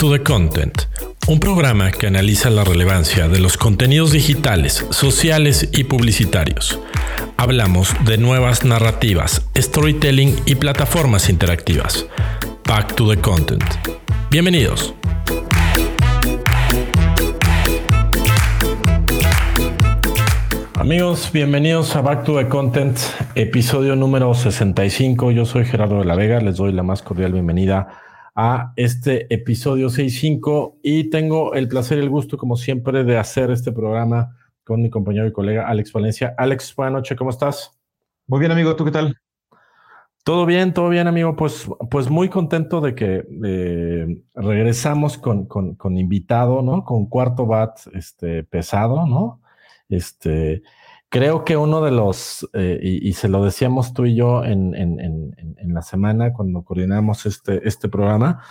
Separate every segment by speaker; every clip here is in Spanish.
Speaker 1: to the Content, un programa que analiza la relevancia de los contenidos digitales, sociales y publicitarios. Hablamos de nuevas narrativas, storytelling y plataformas interactivas. Back to the Content. Bienvenidos. Amigos, bienvenidos a Back to the Content, episodio número 65. Yo soy Gerardo de la Vega, les doy la más cordial bienvenida a este episodio 65 y tengo el placer y el gusto, como siempre, de hacer este programa con mi compañero y colega Alex Valencia. Alex, buenas noches, ¿cómo estás?
Speaker 2: Muy bien, amigo, ¿tú qué tal?
Speaker 1: Todo bien, todo bien, amigo. Pues, pues muy contento de que eh, regresamos con, con, con, invitado, ¿no? Con cuarto bat este, pesado, ¿no? Este, creo que uno de los, eh, y, se lo decíamos tú y yo en, la semana cuando coordinamos este, este programa,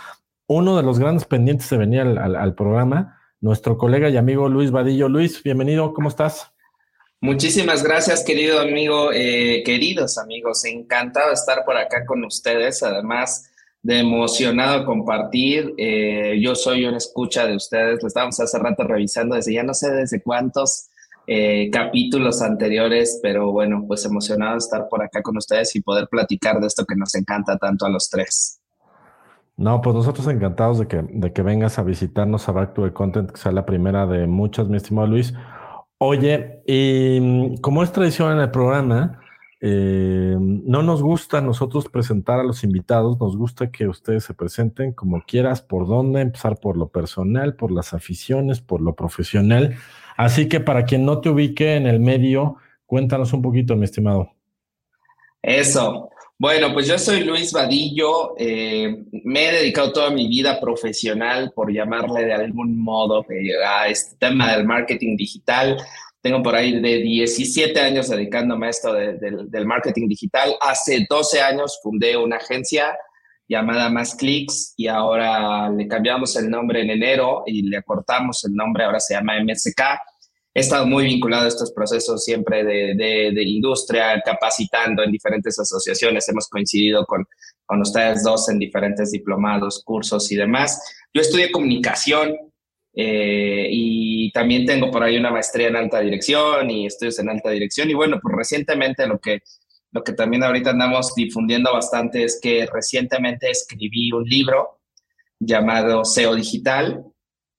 Speaker 1: uno de los grandes pendientes de venir al, programa, nuestro colega y amigo Luis Vadillo. Luis, bienvenido, ¿cómo estás?
Speaker 3: Muchísimas gracias, querido amigo, eh, queridos amigos. Encantado de estar por acá con ustedes. Además de emocionado compartir. Eh, yo soy una escucha de ustedes. Lo estábamos hace rato revisando desde ya no sé desde cuántos eh, capítulos anteriores, pero bueno, pues emocionado de estar por acá con ustedes y poder platicar de esto que nos encanta tanto a los tres.
Speaker 1: No, pues nosotros encantados de que, de que vengas a visitarnos a Back to the Content, que sea la primera de muchas, mi estimado Luis. Oye, y mm, como es tradición en el programa, eh, no nos gusta nosotros presentar a los invitados, nos gusta que ustedes se presenten como quieras, por dónde, empezar por lo personal, por las aficiones, por lo profesional. Así que para quien no te ubique en el medio, cuéntanos un poquito, mi estimado.
Speaker 3: Eso. Bueno, pues yo soy Luis Vadillo. Eh, me he dedicado toda mi vida profesional, por llamarle de algún modo, eh, a este tema del marketing digital. Tengo por ahí de 17 años dedicándome a esto del marketing digital. Hace 12 años fundé una agencia llamada Más Clicks y ahora le cambiamos el nombre en enero y le acortamos el nombre, ahora se llama MSK. He estado muy vinculado a estos procesos siempre de, de, industria, capacitando en diferentes asociaciones. Hemos coincidido con, con ustedes dos en diferentes diplomados, cursos y demás. Yo estudié comunicación eh, y también tengo por ahí una maestría en alta dirección y estudios en alta dirección. Y bueno, pues recientemente lo que lo que también ahorita andamos difundiendo bastante es que recientemente escribí un libro llamado SEO Digital.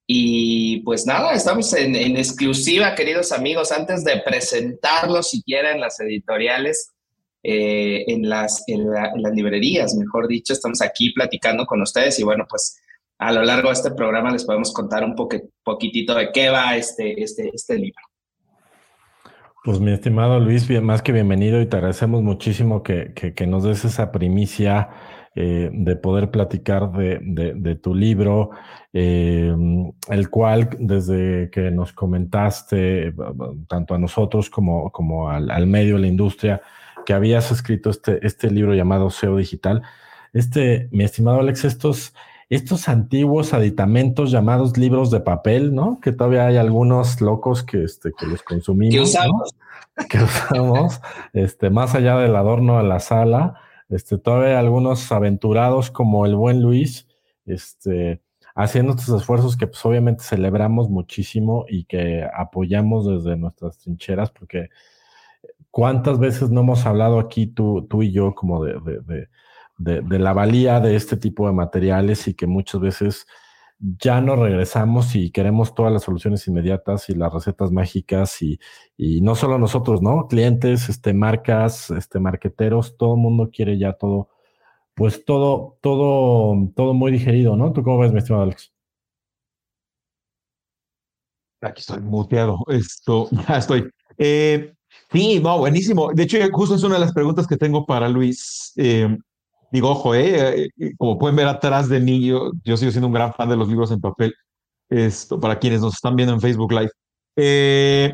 Speaker 3: Y pues nada, estamos en, exclusiva, queridos amigos, antes de presentarlo siquiera en las editoriales, eh, en, las, librerías, mejor dicho, estamos aquí platicando con ustedes. Y bueno, pues a lo largo de este programa les podemos contar un poquitito de qué va este, este, este libro.
Speaker 1: Pues mi estimado Luis, bien, más que bienvenido. Y te agradecemos muchísimo que, nos des esa primicia eh, de poder platicar de, de, tu libro, eh, el cual desde que nos comentaste, tanto a nosotros como, como al, al, medio la industria, que habías escrito este, este libro llamado SEO Digital. Este, mi estimado Alex, estos estos antiguos aditamentos llamados libros de papel, ¿no? Que todavía hay algunos locos que, este, que los consumimos. Que usamos. Que usamos, este, más allá del adorno de la sala. Este, todavía algunos aventurados como el buen Luis, este, haciendo estos esfuerzos que pues obviamente celebramos muchísimo y que apoyamos desde nuestras trincheras, porque cuántas veces no hemos hablado aquí tú, tú y yo como de, la valía de este tipo de materiales y que muchas veces ya no regresamos y queremos todas las soluciones inmediatas y las recetas mágicas y, no solo nosotros, ¿no? Clientes, este, marcas, este, marqueteros, todo el mundo quiere ya todo, pues todo, todo, todo muy digerido, ¿no? ¿Tú cómo ves, mi estimado Alex?
Speaker 2: Aquí estoy muteado. Esto, ya estoy. Eh, sí, no, buenísimo. De hecho, justo es una de las preguntas que tengo para Luis. Eh, Digo, ojo, eh, eh, como pueden ver atrás de mí, yo, sigo siendo un gran fan de los libros en papel. Esto, para quienes nos están viendo en Facebook Live. Eh,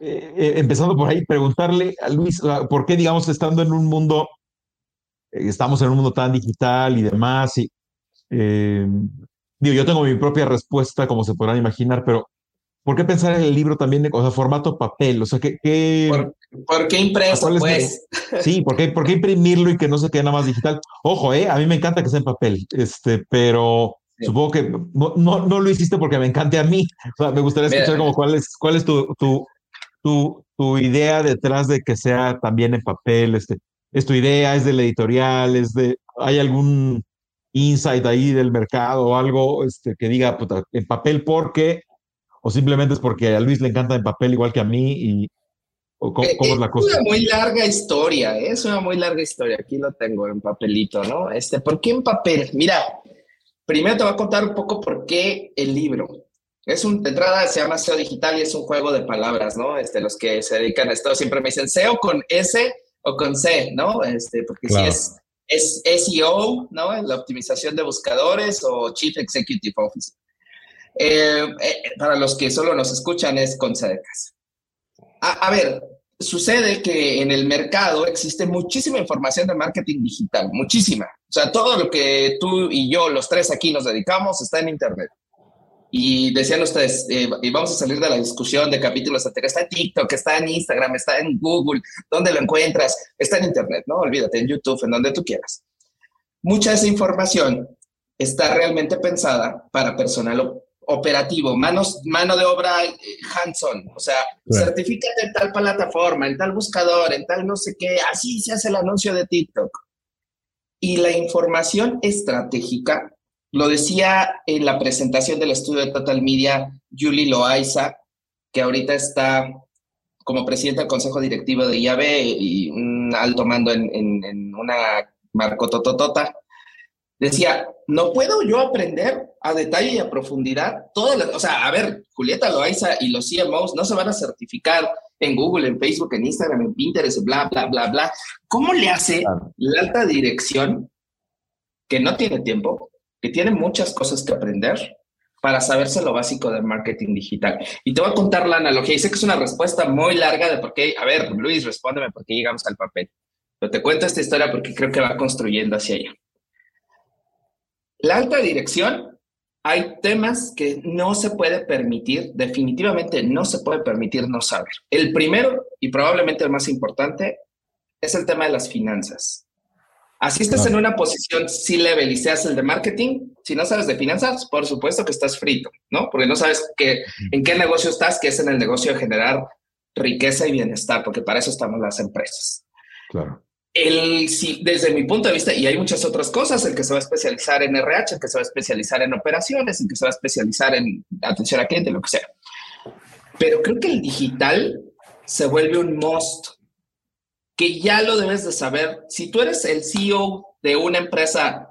Speaker 2: empezando por ahí, preguntarle a Luis, ah, ¿por qué, digamos, estando en un mundo, estamos en un mundo tan digital y demás? Y, digo, yo tengo mi propia respuesta, como se podrán imaginar, pero ¿Por qué pensar en el libro también de o formato papel? O sea, ¿qué,
Speaker 3: ¿Por, qué impreso, pues?
Speaker 2: sí, ¿por qué, ¿por imprimirlo y que no se quede nada más digital? Ojo, eh, a mí me encanta que sea en papel, este, pero supongo que no, no, lo hiciste porque me encante a mí. me gustaría escuchar como cuál es, cuál es tu, tu, tu, tu, idea detrás de que sea también en papel. Este, ¿Es tu idea? ¿Es del editorial? ¿Es de, ¿Hay algún insight ahí del mercado o algo este, que diga puta, en papel porque o simplemente es porque a Luis le encanta en papel igual que a mí y cómo,
Speaker 3: eh,
Speaker 2: es la cosa.
Speaker 3: Es una muy larga historia, ¿eh? es una muy larga historia. Aquí lo tengo en papelito, ¿no? Este, ¿por qué en papel? Mira, primero te voy a contar un poco por qué el libro. Es un, de entrada se llama SEO digital y es un juego de palabras, ¿no? Este, los que se dedican a esto siempre me dicen SEO con S o con C, ¿no? Este, porque si es, es SEO, ¿no? La optimización de buscadores o Chief Executive Officer. Eh, eh, para los que solo nos escuchan es con CDCAS. A, a ver, sucede que en el mercado existe muchísima información de marketing digital, muchísima. O sea, todo lo que tú y yo, los tres aquí nos dedicamos, está en Internet. Y decían ustedes, eh, y vamos a salir de la discusión de capítulos anteriores, está en TikTok, está en Instagram, está en Google, ¿dónde lo encuentras? Está en Internet, ¿no? Olvídate, en YouTube, en donde tú quieras. Mucha de esa información está realmente pensada para personal operativo, manos, mano de obra eh, hands-on, o sea, certifícate en tal plataforma, en tal buscador, en tal no sé qué, así se hace el anuncio de TikTok. Y la información estratégica, lo decía en la presentación del estudio de Total Media, Julie Loaiza, que ahorita está como presidenta del consejo directivo de IAB y un alto mando en, en, en una marco tototota, decía, no puedo yo aprender a detalle y a profundidad todas las, o sea, a ver, Julieta Loaiza y los CMOs no se van a certificar en Google, en Facebook, en Instagram, en Pinterest, bla, bla, bla, bla. ¿Cómo le hace la alta dirección que no tiene tiempo, que tiene muchas cosas que aprender para saberse lo básico del marketing digital? Y te voy a contar la analogía. Y sé que es una respuesta muy larga de por qué, a ver, Luis, respóndeme por qué llegamos al papel. Pero te cuento esta historia porque creo que va construyendo hacia allá. La alta dirección, hay temas que no se puede permitir, definitivamente no se puede permitir no saber. El primero, y probablemente el más importante, es el tema de las finanzas. Así estás en una posición C-level y seas el de marketing, si no sabes de finanzas, por supuesto que estás frito, ¿no? Porque no sabes que, en qué negocio estás, que es en el negocio de generar riqueza y bienestar, porque para eso estamos las empresas.
Speaker 2: Claro
Speaker 3: el, sí, desde mi punto de vista, y hay muchas otras cosas, el que se va a especializar en RH, el que se va a especializar en operaciones, el que se va a especializar en atención a cliente, lo que sea. Pero creo que el digital se vuelve un must, que ya lo debes de saber. Si tú eres el CEO de una empresa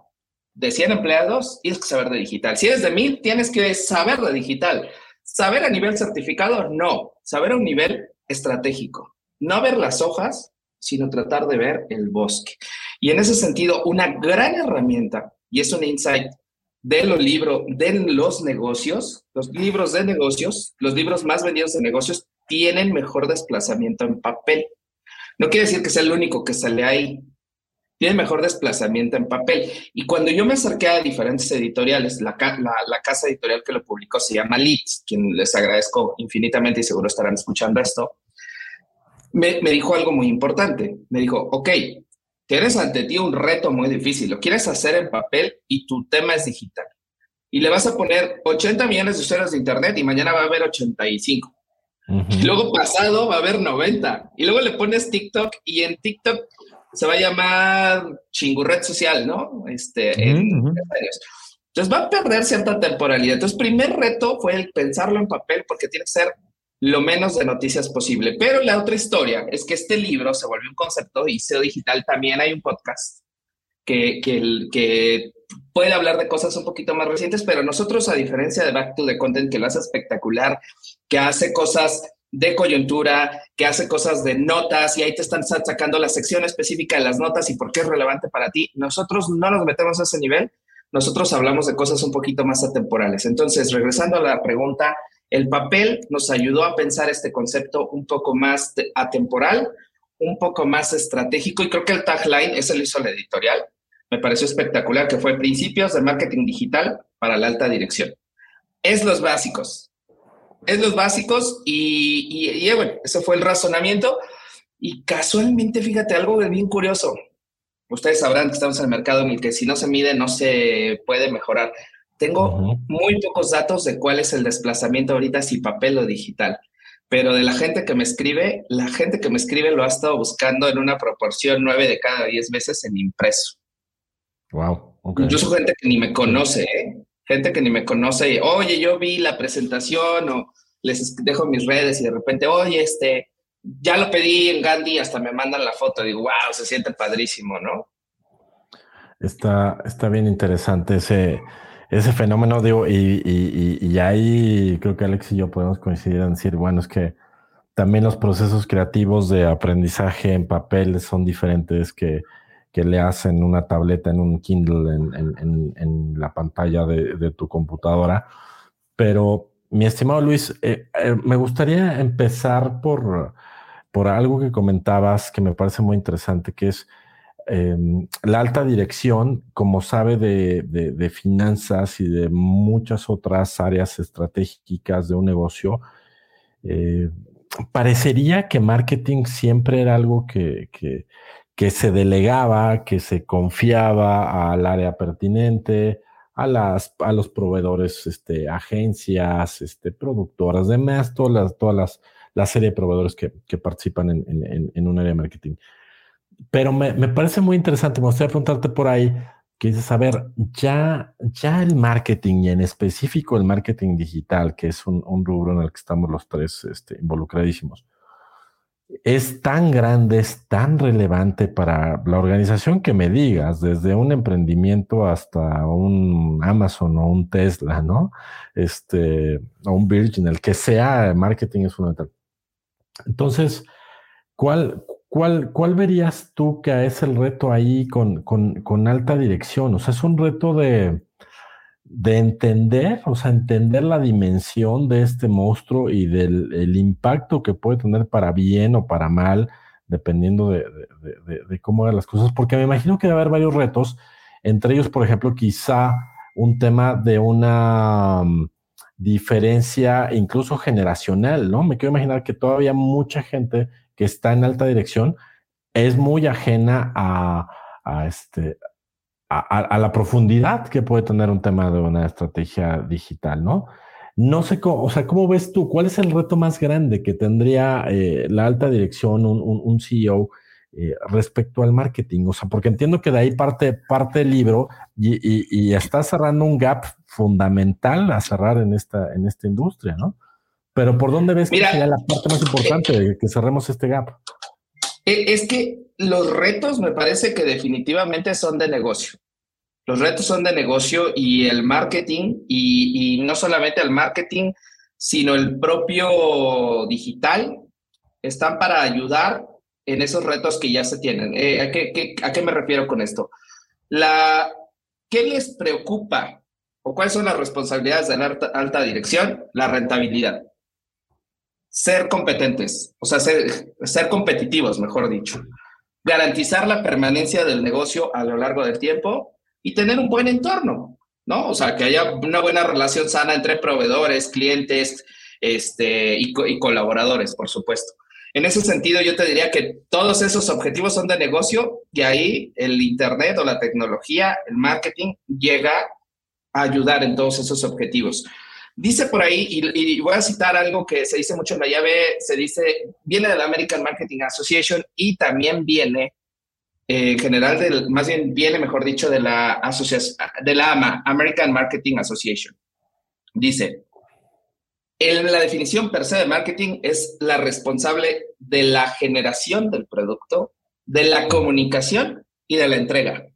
Speaker 3: de 100 empleados, tienes que saber de digital. Si eres de 1000, tienes que saber de digital. Saber a nivel certificado, no. Saber a un nivel estratégico. No ver las hojas, sino tratar de ver el bosque. Y en ese sentido, una gran herramienta, y es un insight de los libros, de los negocios, los libros de negocios, los libros más vendidos de negocios tienen mejor desplazamiento en papel. No quiere decir que sea el único que sale ahí. Tiene mejor desplazamiento en papel. Y cuando yo me acerqué a diferentes editoriales, la, la casa editorial que lo publicó se llama Leeds, quien les agradezco infinitamente y seguro estarán escuchando esto me, dijo algo muy importante. Me dijo, ok, tienes ante ti un reto muy difícil, lo quieres hacer en papel y tu tema es digital. Y le vas a poner 80 millones de usuarios de Internet y mañana va a haber 85. Y luego pasado va a haber 90. Y luego le pones TikTok y en TikTok se va a llamar chingurret social, ¿no? Este, Entonces va a perder cierta temporalidad. Entonces, primer reto fue el pensarlo en papel porque tiene que ser lo menos de noticias posible. Pero la otra historia es que este libro se volvió un concepto y SEO digital también hay un podcast que, que, que puede hablar de cosas un poquito más recientes, pero nosotros, a diferencia de Back to the Content, que lo hace espectacular, que hace cosas de coyuntura, que hace cosas de notas y ahí te están sacando la sección específica de las notas y por qué es relevante para ti. Nosotros no nos metemos a ese nivel, nosotros hablamos de cosas un poquito más atemporales. Entonces, regresando a la pregunta, el papel nos ayudó a pensar este concepto un poco más atemporal, un poco más estratégico y creo que el tagline, ese lo hizo la editorial, me pareció espectacular, que fue Principios de Marketing Digital para la Alta Dirección. Es los básicos, es los básicos y, y, bueno, ese fue el razonamiento y casualmente, fíjate, algo bien curioso. Ustedes sabrán que estamos en el mercado en el que si no se mide no se puede mejorar Tengo muy pocos datos de cuál es el desplazamiento ahorita, si papel o digital. Pero de la gente que me escribe, la gente que me escribe lo ha estado buscando en una proporción 9 de cada 10 veces en impreso.
Speaker 1: Wow.
Speaker 3: Okay. Incluso gente que ni me conoce, ¿eh? gente que ni me conoce, oye, yo vi la presentación o les dejo mis redes y de repente, oye, este, ya lo pedí en Gandhi, hasta me mandan la foto, digo, wow, se siente padrísimo, ¿no?
Speaker 1: Está, está bien interesante ese, ese fenómeno, digo, y, y, ahí creo que Alex y yo podemos coincidir en decir, bueno, es que también los procesos creativos de aprendizaje en papel son diferentes que, que le hacen una tableta en un Kindle en, en, la pantalla de, de, tu computadora. Pero, mi estimado Luis, eh, eh, me gustaría empezar por, por algo que comentabas que me parece muy interesante, que es Em, la alta dirección, como sabe de, finanzas y de muchas otras áreas estratégicas de un negocio, eh, parecería que marketing siempre era algo que, se delegaba, que se confiaba al área pertinente, a los proveedores, este, agencias, este, productoras, demás, todas las, todas las, la serie de proveedores que, participan en, en un área de marketing pero me, me, parece muy interesante. Me gustaría preguntarte por ahí, que dices, ya, ya el marketing y en específico el marketing digital, que es un, un rubro en el que estamos los tres este, involucradísimos, es tan grande, es tan relevante para la organización que me digas, desde un emprendimiento hasta un Amazon o un Tesla, ¿no? Este, o un Virgin, el que sea, marketing es fundamental. Entonces, ¿cuál, ¿Cuál, ¿Cuál verías tú que es el reto ahí con, alta dirección? O sea, es un reto de, de, entender, o sea, entender la dimensión de este monstruo y del el impacto que puede tener para bien o para mal, dependiendo de, cómo hagan las cosas, porque me imagino que debe haber varios retos, entre ellos, por ejemplo, quizá un tema de una mm, diferencia incluso generacional, ¿no? Me quiero imaginar que todavía mucha gente que está en alta dirección es muy ajena a, este, a, la profundidad que puede tener un tema de una estrategia digital, ¿no? No sé cómo, o sea, ¿cómo ves tú? ¿Cuál es el reto más grande que tendría eh, la alta dirección, un, CEO, eh, respecto al marketing? O sea, porque entiendo que de ahí parte, parte el libro y, está cerrando un gap fundamental a cerrar en esta, en esta industria, ¿no? Pero ¿por dónde ves que sería la parte más importante de que cerremos este gap?
Speaker 3: E, es que los retos me parece que definitivamente son de negocio. Los retos son de negocio y el marketing, y, no solamente el marketing, sino el propio digital, están para ayudar en esos retos que ya se tienen. Eh, ¿a, qué, ¿A qué me refiero con esto? La, ¿Qué les preocupa o cuáles son las responsabilidades de la alta dirección? La rentabilidad ser competentes, o sea, ser, ser competitivos, mejor dicho, garantizar la permanencia del negocio a lo largo del tiempo y tener un buen entorno, ¿no? O sea, que haya una buena relación sana entre proveedores, clientes este, y, y colaboradores, por supuesto. En ese sentido, yo te diría que todos esos objetivos son de negocio y ahí el Internet o la tecnología, el marketing, llega a ayudar en todos esos objetivos. Dice por ahí, y, voy a citar algo que se dice mucho en la llave, se dice, viene de la American Marketing Association y también viene, eh, en general, del, más bien viene, mejor dicho, de la, de AMA, American Marketing Association. Dice, en la definición per se de marketing es la responsable de la generación del producto, de la comunicación y de la entrega.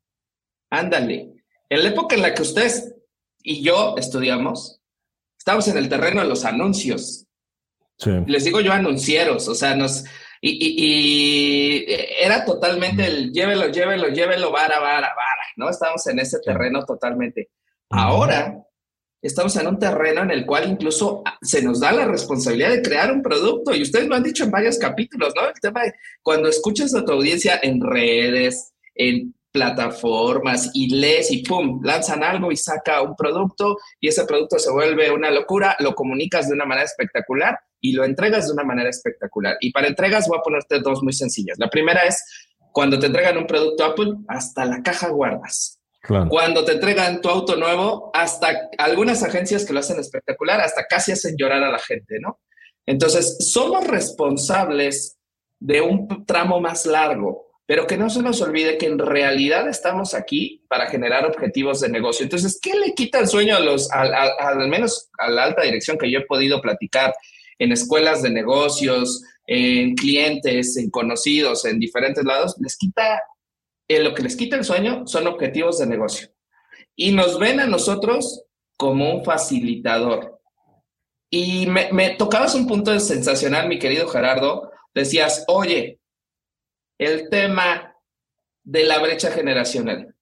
Speaker 3: Ándale. En la época en la que ustedes y yo estudiamos, estamos en el terreno de los anuncios. Les digo yo anuncieros, o sea, nos... Y, era totalmente el llévelo, llévelo, llévelo, vara, vara, vara, ¿no? Estamos en ese terreno totalmente. Ahora estamos en un terreno en el cual incluso se nos da la responsabilidad de crear un producto y ustedes lo han dicho en varios capítulos, ¿no? El tema de cuando escuchas a tu audiencia en redes, en plataformas y lees y pum, lanzan algo y saca un producto y ese producto se vuelve una locura, lo comunicas de una manera espectacular y lo entregas de una manera espectacular. Y para entregas voy a ponerte dos muy sencillas. La primera es cuando te entregan un producto Apple, hasta la caja guardas. Cuando te entregan tu auto nuevo, hasta algunas agencias que lo hacen espectacular, hasta casi hacen llorar a la gente, ¿no? Entonces, somos responsables de un tramo más largo, pero que no se nos olvide que en realidad estamos aquí para generar objetivos de negocio. Entonces, ¿qué le quita el sueño a los, al menos a la alta dirección que yo he podido platicar en escuelas de negocios, en clientes, en conocidos, en diferentes lados? Les quita, eh, lo que les quita el sueño son objetivos de negocio. Y nos ven a nosotros como un facilitador. Y me, me tocabas un punto sensacional, mi querido Gerardo. Decías, oye, el tema de la brecha generacional.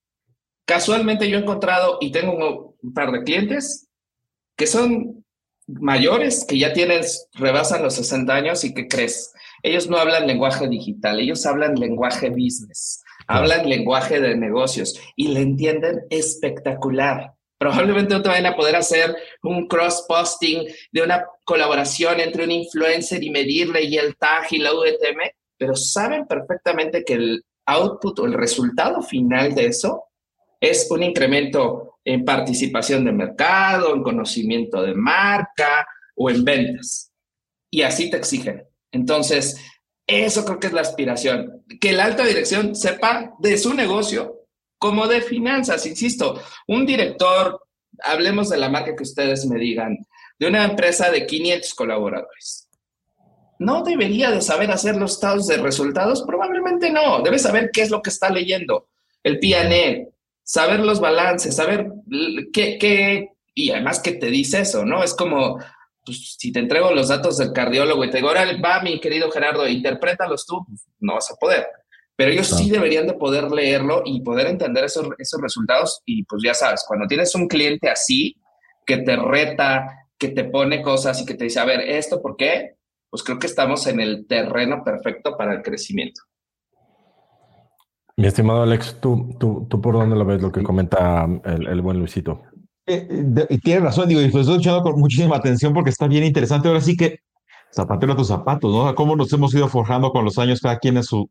Speaker 3: Casualmente yo he encontrado y tengo un par de clientes que son mayores, que ya tienen, rebasan los 60 años y que crees, ellos no hablan lenguaje digital, ellos hablan lenguaje business, hablan lenguaje de negocios y le entienden espectacular. Probablemente no te vayan a poder hacer un cross-posting de una colaboración entre un influencer y medirle y el tag y la UTM, pero saben perfectamente que el output o el resultado final de eso es un incremento en participación de mercado, en conocimiento de marca o en ventas. Y así te exigen. Entonces, eso creo que es la aspiración, que la alta dirección sepa de su negocio como de finanzas. Insisto, un director, hablemos de la marca que ustedes me digan, de una empresa de 500 colaboradores no debería de saber hacer los estados de resultados? Probablemente no. Debe saber qué es lo que está leyendo, el PNE, saber los balances, saber qué, qué, y además que te dice eso, ¿no? Es como, pues, si te entrego los datos del cardiólogo y te digo, ahora va mi querido Gerardo, interprétalos tú, pues, no vas a poder. Pero ellos sí deberían de poder leerlo y poder entender esos, esos resultados. Y pues ya sabes, cuando tienes un cliente así, que te reta, que te pone cosas y que te dice, a ver, ¿esto por qué? Pues creo que estamos en el terreno perfecto para el crecimiento.
Speaker 1: Mi estimado Alex, ¿tú, tú, tú por dónde lo ves lo que comenta el, buen Luisito?
Speaker 2: Eh, y tiene razón, digo, y lo estoy escuchando con muchísima atención porque está bien interesante. Ahora sí que zapatero a tus zapatos, ¿no? Cómo nos hemos ido forjando con los años, cada quien es su,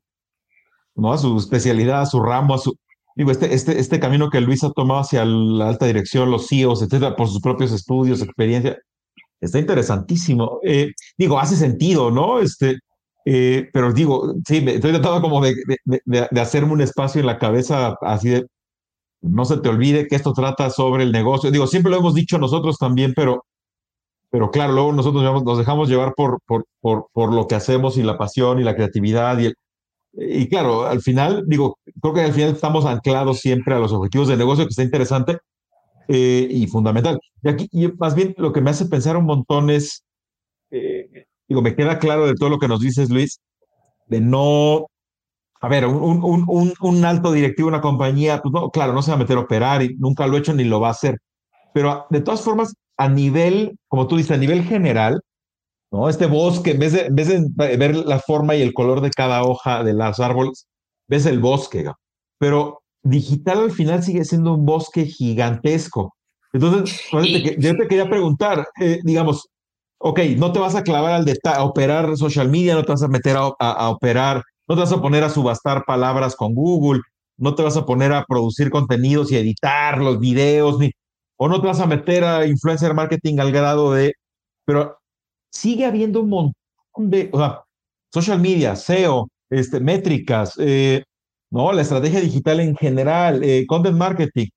Speaker 2: ¿no? A su especialidad, a su ramo, a su. Digo, este, este, este camino que Luis ha tomado hacia la alta dirección, los CEOs, etcétera, por sus propios estudios, experiencia, Está interesantísimo. Eh, digo, hace sentido, ¿no? Este, eh, pero digo, sí, me estoy tratando como de, de, hacerme un espacio en la cabeza así de, no se te olvide que esto trata sobre el negocio. Digo, siempre lo hemos dicho nosotros también, pero, pero claro, luego nosotros nos dejamos llevar por, por, por, por lo que hacemos y la pasión y la creatividad y y claro, al final, digo, creo que al final estamos anclados siempre a los objetivos de negocio, que está interesante, eh, y fundamental. Y aquí, y más bien, lo que me hace pensar un montón es, eh, digo, me queda claro de todo lo que nos dices, Luis, de no, a ver, un, un, un, un alto directivo una compañía, pues no, claro, no se va a meter a operar y nunca lo ha hecho ni lo va a hacer. Pero de todas formas, a nivel, como tú dices, a nivel general, ¿no? Este bosque, en vez de, en vez de ver la forma y el color de cada hoja de los árboles, ves el bosque. Pero digital al final sigue siendo un bosque gigantesco. Entonces, yo te quería preguntar, eh, digamos, ok, no te vas a clavar al detalle, a operar social media, no te vas a meter a, operar, no te vas a poner a subastar palabras con Google, no te vas a poner a producir contenidos y editar los videos, ni, o no te vas a meter a influencer marketing al grado de, pero sigue habiendo un montón de, o sea, social media, SEO, este, métricas, eh, ¿no? La estrategia digital en general, eh, content marketing,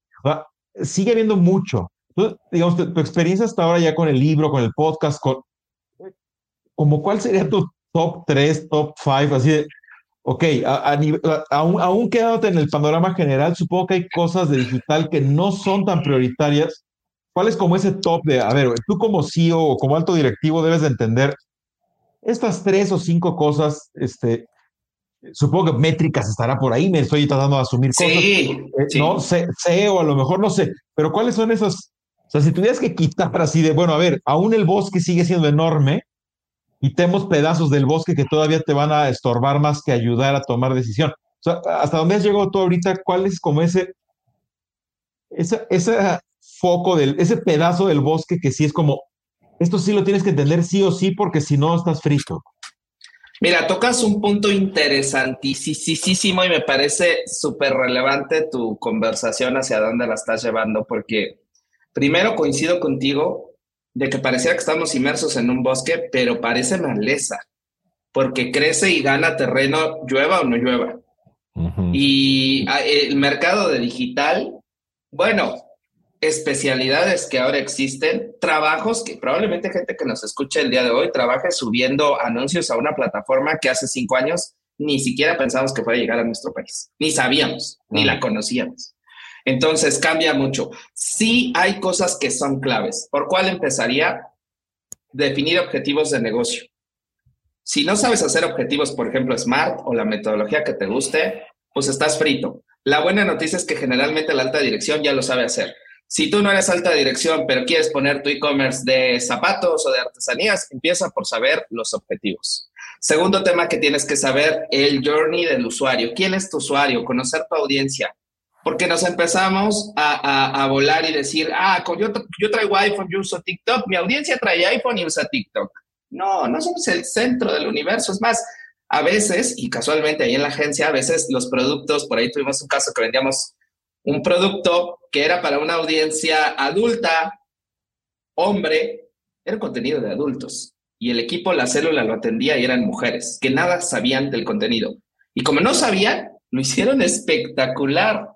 Speaker 2: sigue habiendo mucho. Entonces, digamos, tu, experiencia hasta ahora ya con el libro, con el podcast, como cuál sería tu top 3, top 5, así de, ok, a, aún, aún quedándote en el panorama general, supongo que hay cosas de digital que no son tan prioritarias. ¿Cuál es como ese top de, a ver, tú como CEO o como alto directivo debes de entender estas tres o cinco cosas este, supongo que métricas estará por ahí, me estoy tratando de asumir cosas.
Speaker 3: Eh,
Speaker 2: sí, No sé, sé, o a lo mejor no sé, pero ¿cuáles son esas? O sea, si tuvieras que quitar así de, bueno, a ver, aún el bosque sigue siendo enorme y tenemos pedazos del bosque que todavía te van a estorbar más que ayudar a tomar decisión. O sea, hasta dónde has llegado tú ahorita, ¿cuál es como ese, ese, ese foco del, ese pedazo del bosque que sí es como, esto sí lo tienes que entender sí o sí porque si no estás frito?
Speaker 3: Mira, tocas un punto interesantísimo y me parece súper relevante tu conversación hacia dónde la estás llevando, porque primero coincido contigo de que parecía que estamos inmersos en un bosque, pero parece maleza, porque crece y gana terreno, llueva o no llueva. Y ah, el mercado de digital, bueno, especialidades que ahora existen, trabajos que probablemente gente que nos escucha el día de hoy trabaje subiendo anuncios a una plataforma que hace cinco años ni siquiera pensamos que fuera a llegar a nuestro país, ni sabíamos, ni la conocíamos. Entonces cambia mucho. Sí hay cosas que son claves. ¿Por cuál empezaría? Definir objetivos de negocio. Si no sabes hacer objetivos, por ejemplo, SMART o la metodología que te guste, pues estás frito. La buena noticia es que generalmente la alta dirección ya lo sabe hacer. Si tú no eres alta dirección, pero quieres poner tu e-commerce de zapatos o de artesanías, empieza por saber los objetivos. Segundo tema que tienes que saber, el journey del usuario. ¿Quién es tu usuario? Conocer tu audiencia. Porque nos empezamos a, volar y decir, ah, yo, yo traigo iPhone, yo uso TikTok, mi audiencia trae iPhone y usa TikTok. No, no somos el centro del universo. Es más, a veces, y casualmente ahí en la agencia, a veces los productos, por ahí tuvimos un caso que vendíamos un producto que era para una audiencia adulta, hombre, era contenido de adultos. Y el equipo, la célula lo atendía y eran mujeres que nada sabían del contenido. Y como no sabían, lo hicieron espectacular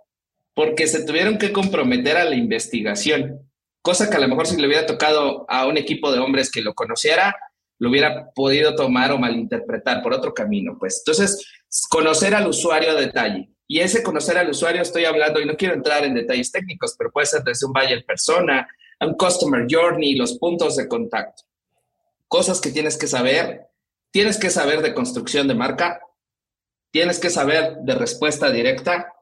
Speaker 3: porque se tuvieron que comprometer a la investigación, cosa que a lo mejor si le hubiera tocado a un equipo de hombres que lo conociera, lo hubiera podido tomar o malinterpretar por otro camino. Pues entonces, conocer al usuario a detalle. Y ese conocer al usuario estoy hablando, y no quiero entrar en detalles técnicos, pero puede ser desde un buyer persona, un customer journey, los puntos de contacto. Cosas que tienes que saber. Tienes que saber de construcción de marca. Tienes que saber de respuesta directa.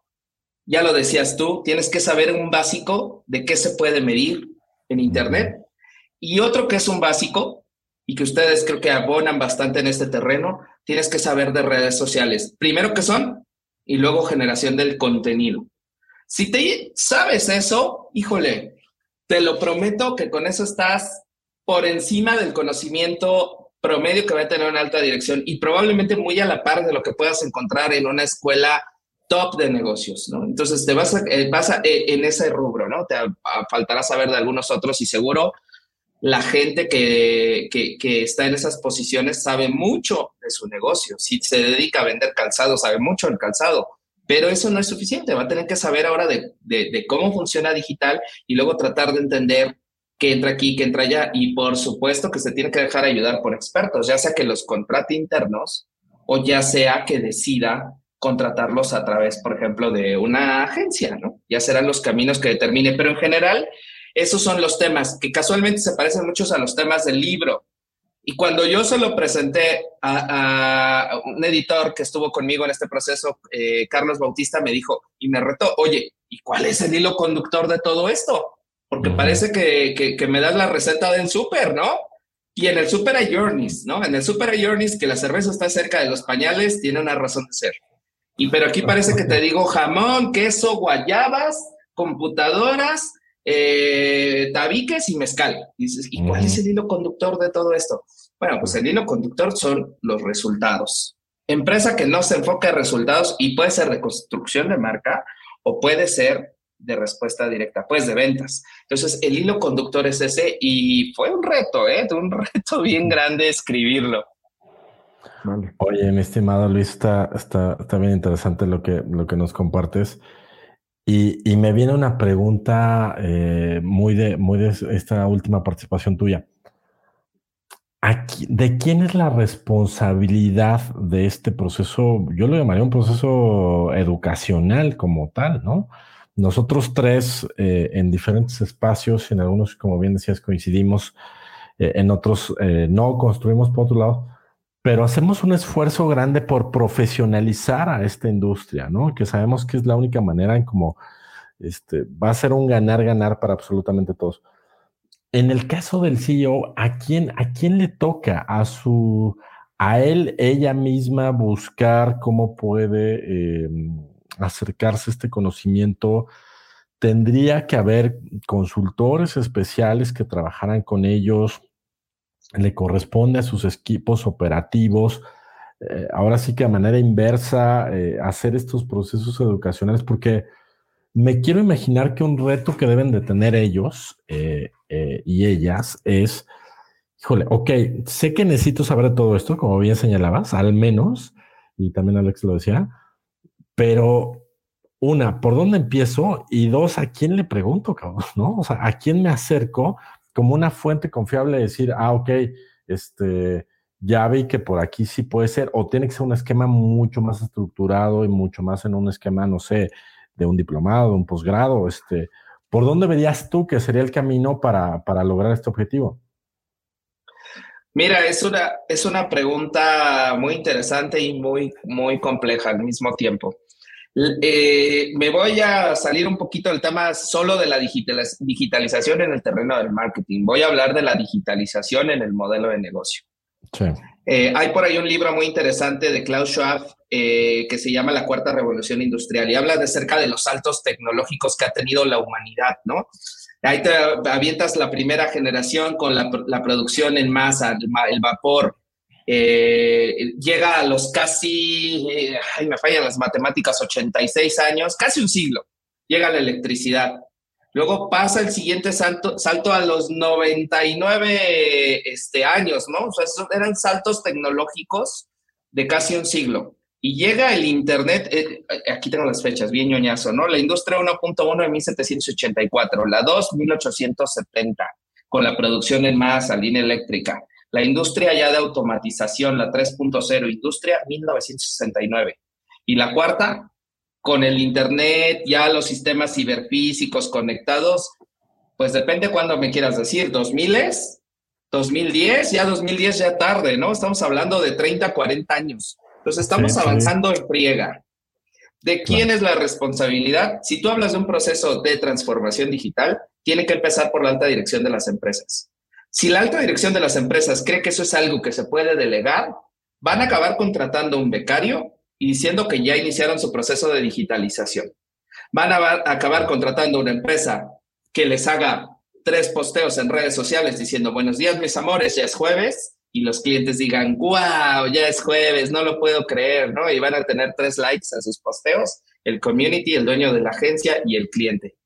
Speaker 3: Ya lo decías tú, tienes que saber un básico de qué se puede medir en Internet. Y otro que es un básico, y que ustedes creo que abonan bastante en este terreno, tienes que saber de redes sociales. Primero, ¿qué son? Y luego generación del contenido. Si te sabes eso, híjole, te lo prometo que con eso estás por encima del conocimiento promedio que va a tener una alta dirección y probablemente muy a la par de lo que puedas encontrar en una escuela top de negocios. Entonces te vas, a, eh, vas eh, en ese rubro, ¿no? Te faltará saber de algunos otros y seguro la gente que, que, está en esas posiciones sabe mucho de su negocio. Si se dedica a vender calzado, sabe mucho del calzado. Pero eso no es suficiente. Va a tener que saber ahora de, de, cómo funciona digital y luego tratar de entender qué entra aquí, qué entra allá. Y por supuesto que se tiene que dejar ayudar por expertos, ya sea que los contrate internos o ya sea que decida contratarlos a través, por ejemplo, de una agencia, ¿no? Ya serán los caminos que determine, pero en general esos son los temas que casualmente se parecen muchos a los temas del libro. Y cuando yo se lo presenté a, un editor que estuvo conmigo en este proceso, eh, Carlos Bautista, me dijo y me retó, oye, ¿y cuál es el hilo conductor de todo esto? Porque parece que, que, me das la receta del súper, ¿no? Y en el súper hay journeys, ¿no? En el súper hay journeys que la cerveza está cerca de los pañales, tiene una razón de ser. Y pero aquí parece que te digo jamón, queso, guayabas, computadoras, eh, tabiques y mezcal. Y dices, ¿y cuál es el hilo conductor de todo esto? Bueno, pues el hilo conductor son los resultados. Empresa que no se enfoca en resultados y puede ser reconstrucción de marca o puede ser de respuesta directa, pues de ventas. Entonces, el hilo conductor es ese y fue un reto, ¿eh? Un reto bien grande escribirlo.
Speaker 1: Oye, mi estimado Luis, está, está, está bien interesante lo que, lo que nos compartes. Y, me viene una pregunta eh, muy, de, muy de esta última participación tuya. ¿De quién es la responsabilidad de este proceso? Yo lo llamaría un proceso educacional como tal, ¿no? Nosotros tres eh, en diferentes espacios, en algunos, como bien decías, coincidimos, eh, en otros no, construimos por otro lado pero hacemos un esfuerzo grande por profesionalizar a esta industria, ¿no? Que sabemos que es la única manera en cómo este, va a ser un ganar-ganar para absolutamente todos. En el caso del CEO, ¿a quién, ¿a quién le toca? A su, a él, ella misma, buscar cómo puede em, acercarse a este conocimiento. Tendría que haber consultores especiales que trabajaran con ellos, le corresponde a sus equipos operativos eh, ahora sí que a manera inversa, eh, hacer estos procesos educacionales, porque me quiero imaginar que un reto que deben de tener ellos y ellas es, híjole, ok, sé que necesito saber todo esto, como bien señalabas, al menos, y también Alex lo decía, pero una, ¿por dónde empiezo? Y dos, ¿a quién le pregunto, cabrón? ¿No? O sea, ¿a quién me acerco como una fuente confiable de decir, ah, ok, este, ya vi que por aquí sí puede ser, o tiene que ser un esquema mucho más estructurado y mucho más en un esquema, no sé, de un diplomado, de un posgrado, este, ¿por dónde verías tú que sería el camino para, para lograr este objetivo?
Speaker 3: Mira, es una, es una pregunta muy interesante y muy, muy compleja al mismo tiempo. Eh, me voy a salir un poquito del tema solo de la digitalización en el terreno del marketing. Voy a hablar de la digitalización en el modelo de negocio. Eh, hay por ahí un libro muy interesante de Klaus Schwab eh, que se llama La Cuarta Revolución Industrial y habla de cerca de los saltos tecnológicos que ha tenido la humanidad, ¿no? Ahí te avientas la primera generación con la, la producción en masa, el, el vapor, eh, llega a los casi, eh, ay, me fallan las matemáticas, 86 años, casi un siglo, llega la electricidad. Luego pasa el siguiente salto, salto a los 99 este, años, ¿no? O sea, eran saltos tecnológicos de casi un siglo. Y llega el Internet, eh, aquí tengo las fechas, bien ñoñazo, ¿no? La industria 1.1 de 1784, la 2, 1870, con la producción en masa, línea eléctrica. La industria ya de automatización, la 3.0, industria 1969. Y la cuarta, con el Internet, ya los sistemas ciberfísicos conectados, pues depende cuándo me quieras decir, 2000 es, 2010, ya 2010 ya tarde, ¿no? Estamos hablando de 30, 40 años. Entonces estamos avanzando en friega. ¿De quién es la responsabilidad? Si tú hablas de un proceso de transformación digital, tiene que empezar por la alta dirección de las empresas. Si la alta dirección de las empresas cree que eso es algo que se puede delegar, van a acabar contratando un becario y diciendo que ya iniciaron su proceso de digitalización. Van a acabar contratando una empresa que les haga tres posteos en redes sociales diciendo buenos días mis amores, ya es jueves y los clientes digan, wow, ya es jueves, no lo puedo creer, ¿no? Y van a tener tres likes a sus posteos, el community, el dueño de la agencia y el cliente.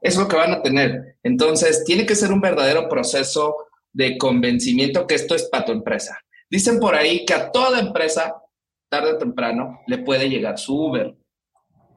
Speaker 3: Es lo que van a tener. Entonces, tiene que ser un verdadero proceso de convencimiento que esto es para tu empresa. Dicen por ahí que a toda empresa, tarde o temprano, le puede llegar su Uber,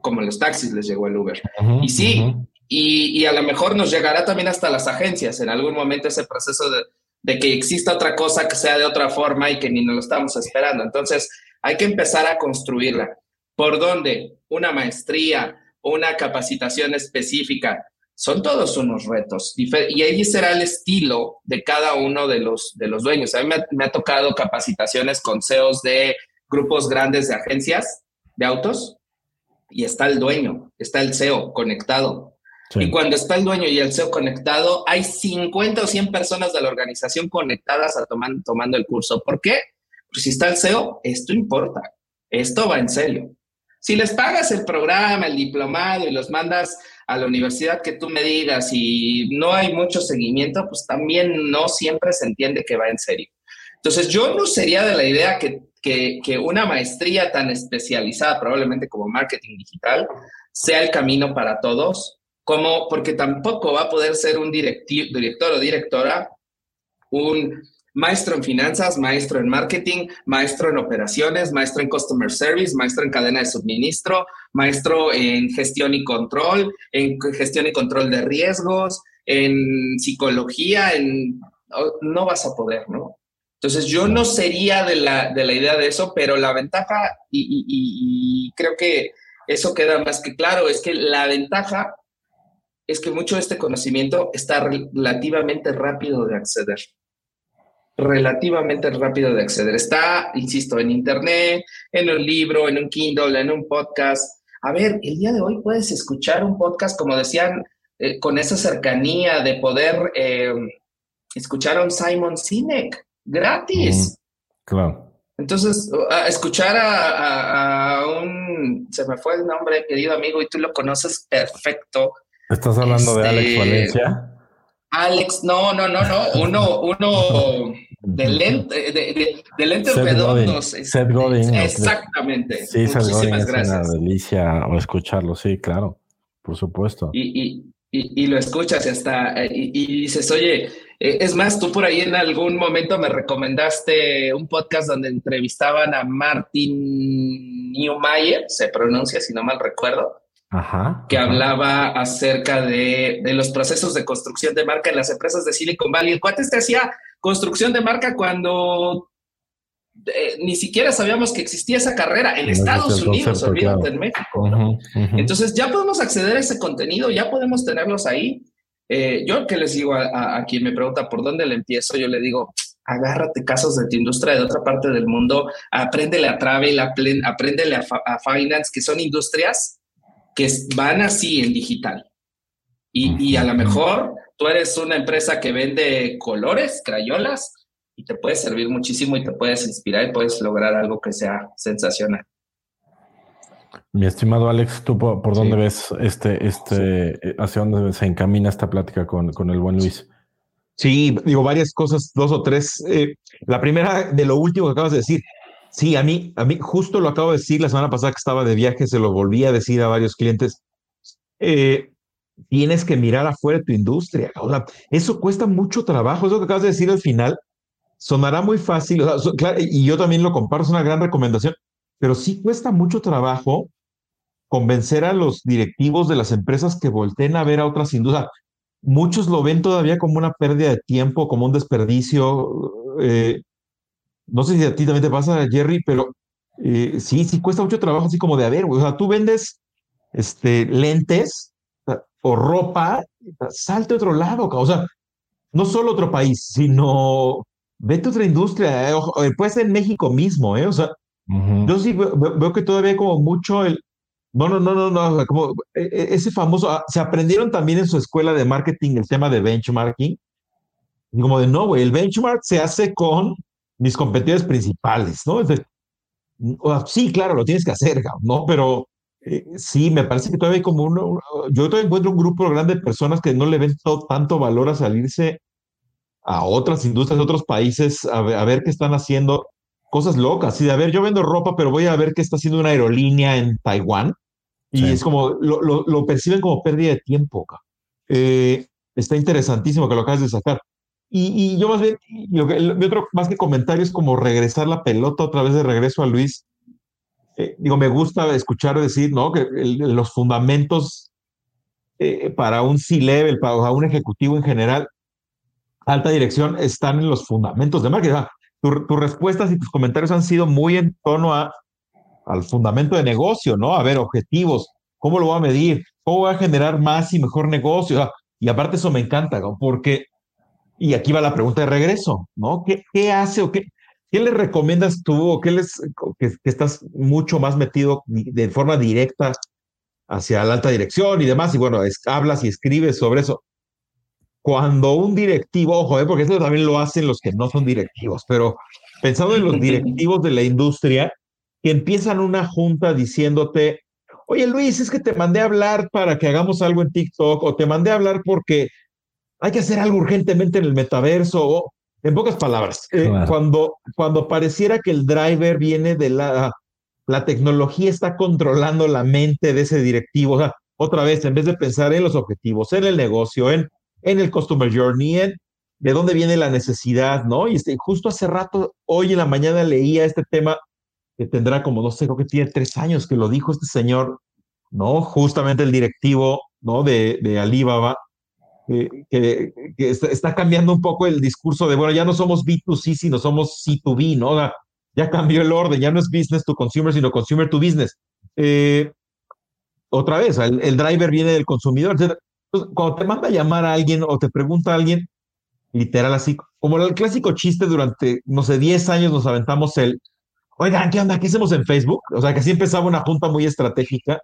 Speaker 3: como los taxis les llegó el Uber. y sí, y, a lo mejor nos llegará también hasta las agencias en algún momento ese proceso de, de que exista otra cosa que sea de otra forma y que ni nos lo estamos esperando. Entonces, hay que empezar a construirla. ¿Por dónde? Una maestría, una capacitación específica, son todos unos retos y ahí será el estilo de cada uno de los, de los dueños. A mí me ha, tocado capacitaciones con CEOs de grupos grandes de agencias de autos y está el dueño, está el CEO conectado. Y cuando está el dueño y el CEO conectado, hay 50 o 100 personas de la organización conectadas a tomando el curso. ¿Por qué? Pues si está el CEO, esto importa, esto va en serio. Si les pagas el programa, el diplomado y los mandas a la universidad que tú me digas y no hay mucho seguimiento, pues también no siempre se entiende que va en serio. Entonces, yo no sería de la idea que, que, una maestría tan especializada, probablemente como marketing digital, sea el camino para todos, como porque tampoco va a poder ser un director o directora un maestro en finanzas, maestro en marketing, maestro en operaciones, maestro en customer service, maestro en cadena de suministro, maestro en gestión y control, en gestión y control de riesgos, en psicología, en no vas a poder, ¿no? Entonces yo no sería de la, de la idea de eso, pero la ventaja, y, y creo que eso queda más que claro, es que la ventaja es que mucho de este conocimiento está relativamente rápido de acceder relativamente rápido de acceder. Está, insisto, en internet, en un libro, en un Kindle, en un podcast. A ver, el día de hoy puedes escuchar un podcast, como decían, eh, con esa cercanía de poder eh, escuchar a un Simon Sinek gratis.
Speaker 1: claro.
Speaker 3: Entonces, escuchar a, un, se me fue el nombre, querido amigo, y tú lo conoces perfecto.
Speaker 1: ¿Estás hablando de Alex este, Valencia?
Speaker 3: Alex, no, no, no, no, uno, uno, de lente, de, de, lentes redondos.
Speaker 1: Seth Godin.
Speaker 3: Exactamente.
Speaker 1: Sí, Seth Godin es una delicia escucharlo, sí, claro, por supuesto.
Speaker 3: Y, y, y, lo escuchas y hasta, y, dices, oye, eh, es más, tú por ahí en algún momento me recomendaste un podcast donde entrevistaban a Martin Newmeyer, se pronuncia si no mal recuerdo,
Speaker 1: Ajá,
Speaker 3: que hablaba acerca de, de, los procesos de construcción de marca en las empresas de Silicon Valley. El cuate este hacía construcción de marca cuando eh, ni siquiera sabíamos que existía esa carrera en Estados Unidos, olvídate en México. Entonces ya podemos acceder a ese contenido, ya podemos tenerlos ahí. Eh, yo que les digo a, quien me pregunta por dónde le empiezo, yo le digo, agárrate casos de tu industria de otra parte del mundo, apréndele a Travel, apréndele a, a Finance, que son industrias que van así en digital. Y, y, a lo mejor tú eres una empresa que vende colores, crayolas, y te puede servir muchísimo y te puedes inspirar y puedes lograr algo que sea sensacional.
Speaker 1: Mi estimado Alex, ¿tú por, dónde ves este, este, eh, hacia dónde se encamina esta plática con, con el buen Luis?
Speaker 2: Sí, digo varias cosas, dos o tres. Eh, la primera, de lo último que acabas de decir, Sí, a mí, a mí justo lo acabo de decir la semana pasada que estaba de viaje, se lo volví a decir a varios clientes. Eh, tienes que mirar afuera de tu industria. eso cuesta mucho trabajo. Eso que acabas de decir al final sonará muy fácil. y yo también lo comparo, es una gran recomendación, pero sí cuesta mucho trabajo convencer a los directivos de las empresas que volteen a ver a otras industrias. Muchos lo ven todavía como una pérdida de tiempo, como un desperdicio. Eh, no sé si a ti también te pasa, Jerry, pero eh, sí, sí cuesta mucho trabajo, así como de, a ver, o sea, tú vendes este, lentes o ropa, salte a otro lado, o sea, no solo otro país, sino vete a otra industria, eh, eh, puede ser en México mismo, ¿eh? O sea, yo sí veo, que todavía como mucho el, no, no, no, no, no, como ese famoso, ah, se aprendieron también en su escuela de marketing el tema de benchmarking, y como de, no, güey, el benchmark se hace con mis competidores principales, ¿no? sí, claro, lo tienes que hacer, ¿no? Pero eh, sí, me parece que todavía hay como uno, yo todavía encuentro un grupo grande de personas que no le ven tanto valor a salirse a otras industrias, a otros países, a, ver qué están haciendo, cosas locas, y de a ver, yo vendo ropa, pero voy a ver qué está haciendo una aerolínea en Taiwán, y es como, lo, lo, perciben como pérdida de tiempo. Eh, está interesantísimo que lo acabas de sacar. Y, yo más bien, mi otro más que comentario es como regresar la pelota otra vez de regreso a Luis. Eh, digo, me gusta escuchar decir, ¿no? Que los fundamentos eh, para un C-level, para un ejecutivo en general, alta dirección, están en los fundamentos de marketing. tus respuestas y tus comentarios han sido muy en tono a, al fundamento de negocio, ¿no? A ver, objetivos, ¿cómo lo voy a medir? ¿Cómo voy a generar más y mejor negocio? y aparte eso me encanta, ¿no? porque y aquí va la pregunta de regreso, ¿no? ¿Qué, qué hace o qué, qué le recomiendas tú o qué les, que, estás mucho más metido de forma directa hacia la alta dirección y demás? Y bueno, hablas y escribes sobre eso. Cuando un directivo, ojo, ¿eh? porque eso también lo hacen los que no son directivos, pero pensando en los directivos de la industria que empiezan una junta diciéndote, oye Luis, es que te mandé a hablar para que hagamos algo en TikTok o te mandé a hablar porque hay que hacer algo urgentemente en el metaverso, o, en pocas palabras, eh, cuando, cuando pareciera que el driver viene de la, la tecnología está controlando la mente de ese directivo, o sea, otra vez, en vez de pensar en los objetivos, en el negocio, en, en el customer journey, en de dónde viene la necesidad, ¿no? Y este, justo hace rato, hoy en la mañana leía este tema que tendrá como, no sé, creo que tiene tres años que lo dijo este señor, ¿no? Justamente el directivo, ¿no? De, de Alibaba, que, está, cambiando un poco el discurso de, bueno, ya no somos B2C, sino somos C2B, ¿no? Ya cambió el orden, ya no es business to consumer, sino consumer to business. Eh, otra vez, el, driver viene del consumidor. cuando te manda a llamar a alguien o te pregunta a alguien, literal así, como el clásico chiste durante, no sé, 10 años nos aventamos el, oigan, ¿qué onda? ¿Qué hacemos en Facebook? O sea, que así empezaba una junta muy estratégica.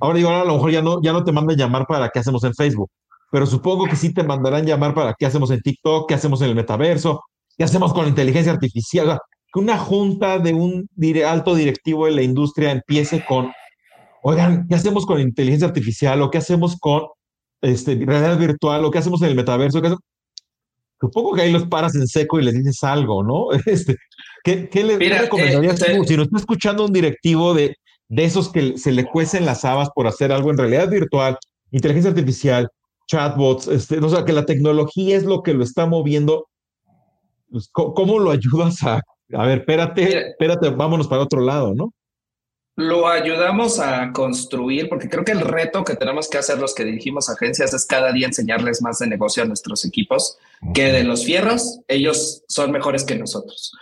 Speaker 2: Ahora digo, ahora a lo mejor ya no, ya no te mandan llamar para qué hacemos en Facebook pero supongo que sí te mandarán llamar para qué hacemos en TikTok, qué hacemos en el metaverso, qué hacemos con la inteligencia artificial. que una junta de un alto directivo de la industria empiece con, oigan, ¿qué hacemos con inteligencia artificial o qué hacemos con este, realidad virtual o qué hacemos en el metaverso? supongo que ahí los paras en seco y les dices algo, ¿no? Este, ¿Qué, qué le recomendarías eh, tú? Si nos está escuchando un directivo de, de esos que se le cuecen las habas por hacer algo en realidad virtual, inteligencia artificial, chatbots, este, o sea, que la tecnología es lo que lo está moviendo, pues, ¿cómo lo ayudas a, a ver, espérate, espérate, vámonos para otro lado, ¿no?
Speaker 3: Lo ayudamos a construir, porque creo que el reto que tenemos que hacer los que dirigimos agencias es cada día enseñarles más de negocio a nuestros equipos, que de los fierros, ellos son mejores que nosotros.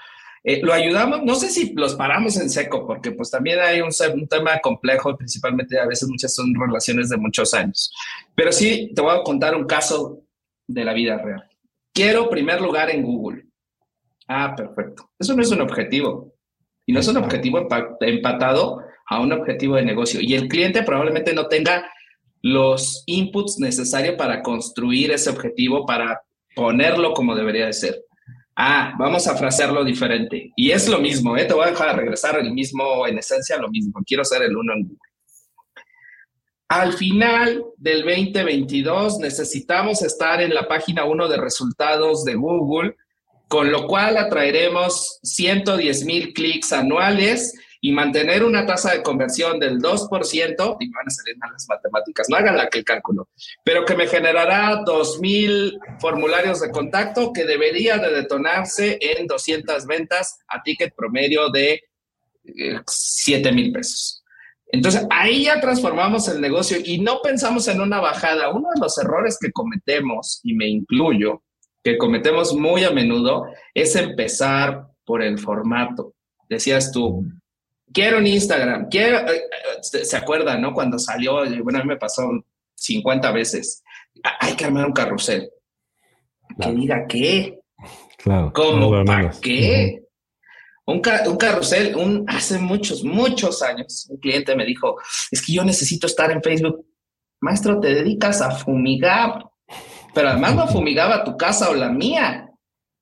Speaker 3: Eh, lo ayudamos, no sé si los paramos en seco, porque pues también hay un, un, tema complejo, principalmente a veces muchas son relaciones de muchos años. Pero sí, te voy a contar un caso de la vida real. Quiero primer lugar en Google. Ah, perfecto. Eso no es un objetivo. Y no es un objetivo empatado a un objetivo de negocio. Y el cliente probablemente no tenga los inputs necesarios para construir ese objetivo, para ponerlo como debería de ser. Ah, vamos a frasearlo diferente. Y es lo mismo, ¿eh? te voy a dejar regresar el mismo, en esencia, lo mismo. Quiero ser el uno en Google. Al final del 2022 necesitamos estar en la página 1 de resultados de Google con lo cual atraeremos 110 mil clics anuales y mantener una tasa de conversión del 2%, y me van a salir mal las matemáticas, no hagan la que el cálculo, pero que me generará 2.000 formularios de contacto que debería de detonarse en 200 ventas a ticket promedio de 7 eh, mil pesos. Entonces, ahí ya transformamos el negocio y no pensamos en una bajada. Uno de los errores que cometemos, y me incluyo, que cometemos muy a menudo es empezar por el formato. Decías tú, quiero un Instagram, quiero, eh, eh, se acuerda, ¿no? Cuando salió, bueno, a mí me pasó 50 veces, hay que armar un carrusel. Que diga qué.
Speaker 1: Claro.
Speaker 3: ¿Cómo? ¿Para qué? un, un, carrusel, un, hace muchos, muchos años, un cliente me dijo, es que yo necesito estar en Facebook. Maestro, te dedicas a fumigar pero además no fumigaba tu casa o la mía.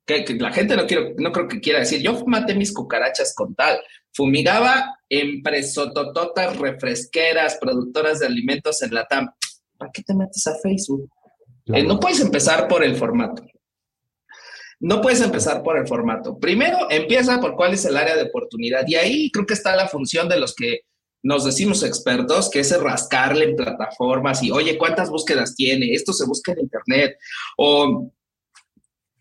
Speaker 3: Que, la gente no, quiero, no creo que quiera decir, yo maté mis cucarachas con tal. Fumigaba empresotototas refresqueras, productoras de alimentos en la TAM. ¿Para qué te metes a Facebook? Eh, no puedes empezar por el formato. No puedes empezar por el formato. Primero, empieza por cuál es el área de oportunidad. Y ahí creo que está la función de los que nos decimos expertos, que es rascarle en plataformas y, oye, ¿cuántas búsquedas tiene? Esto se busca en Internet. O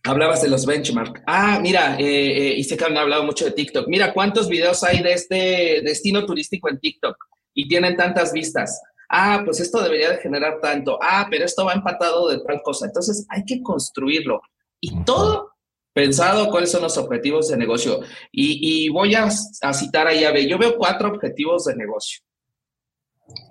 Speaker 3: hablabas de los benchmarks. Ah, mira, eh, eh, y sé que han hablado mucho de TikTok. Mira, ¿cuántos videos hay de este destino turístico en TikTok? Y tienen tantas vistas. Ah, pues esto debería de generar tanto. Ah, pero esto va empatado de tal cosa. Entonces hay que construirlo. Y todo pensado cuáles son los objetivos de negocio. Y, voy a, citar ahí a Yo veo cuatro objetivos de negocio.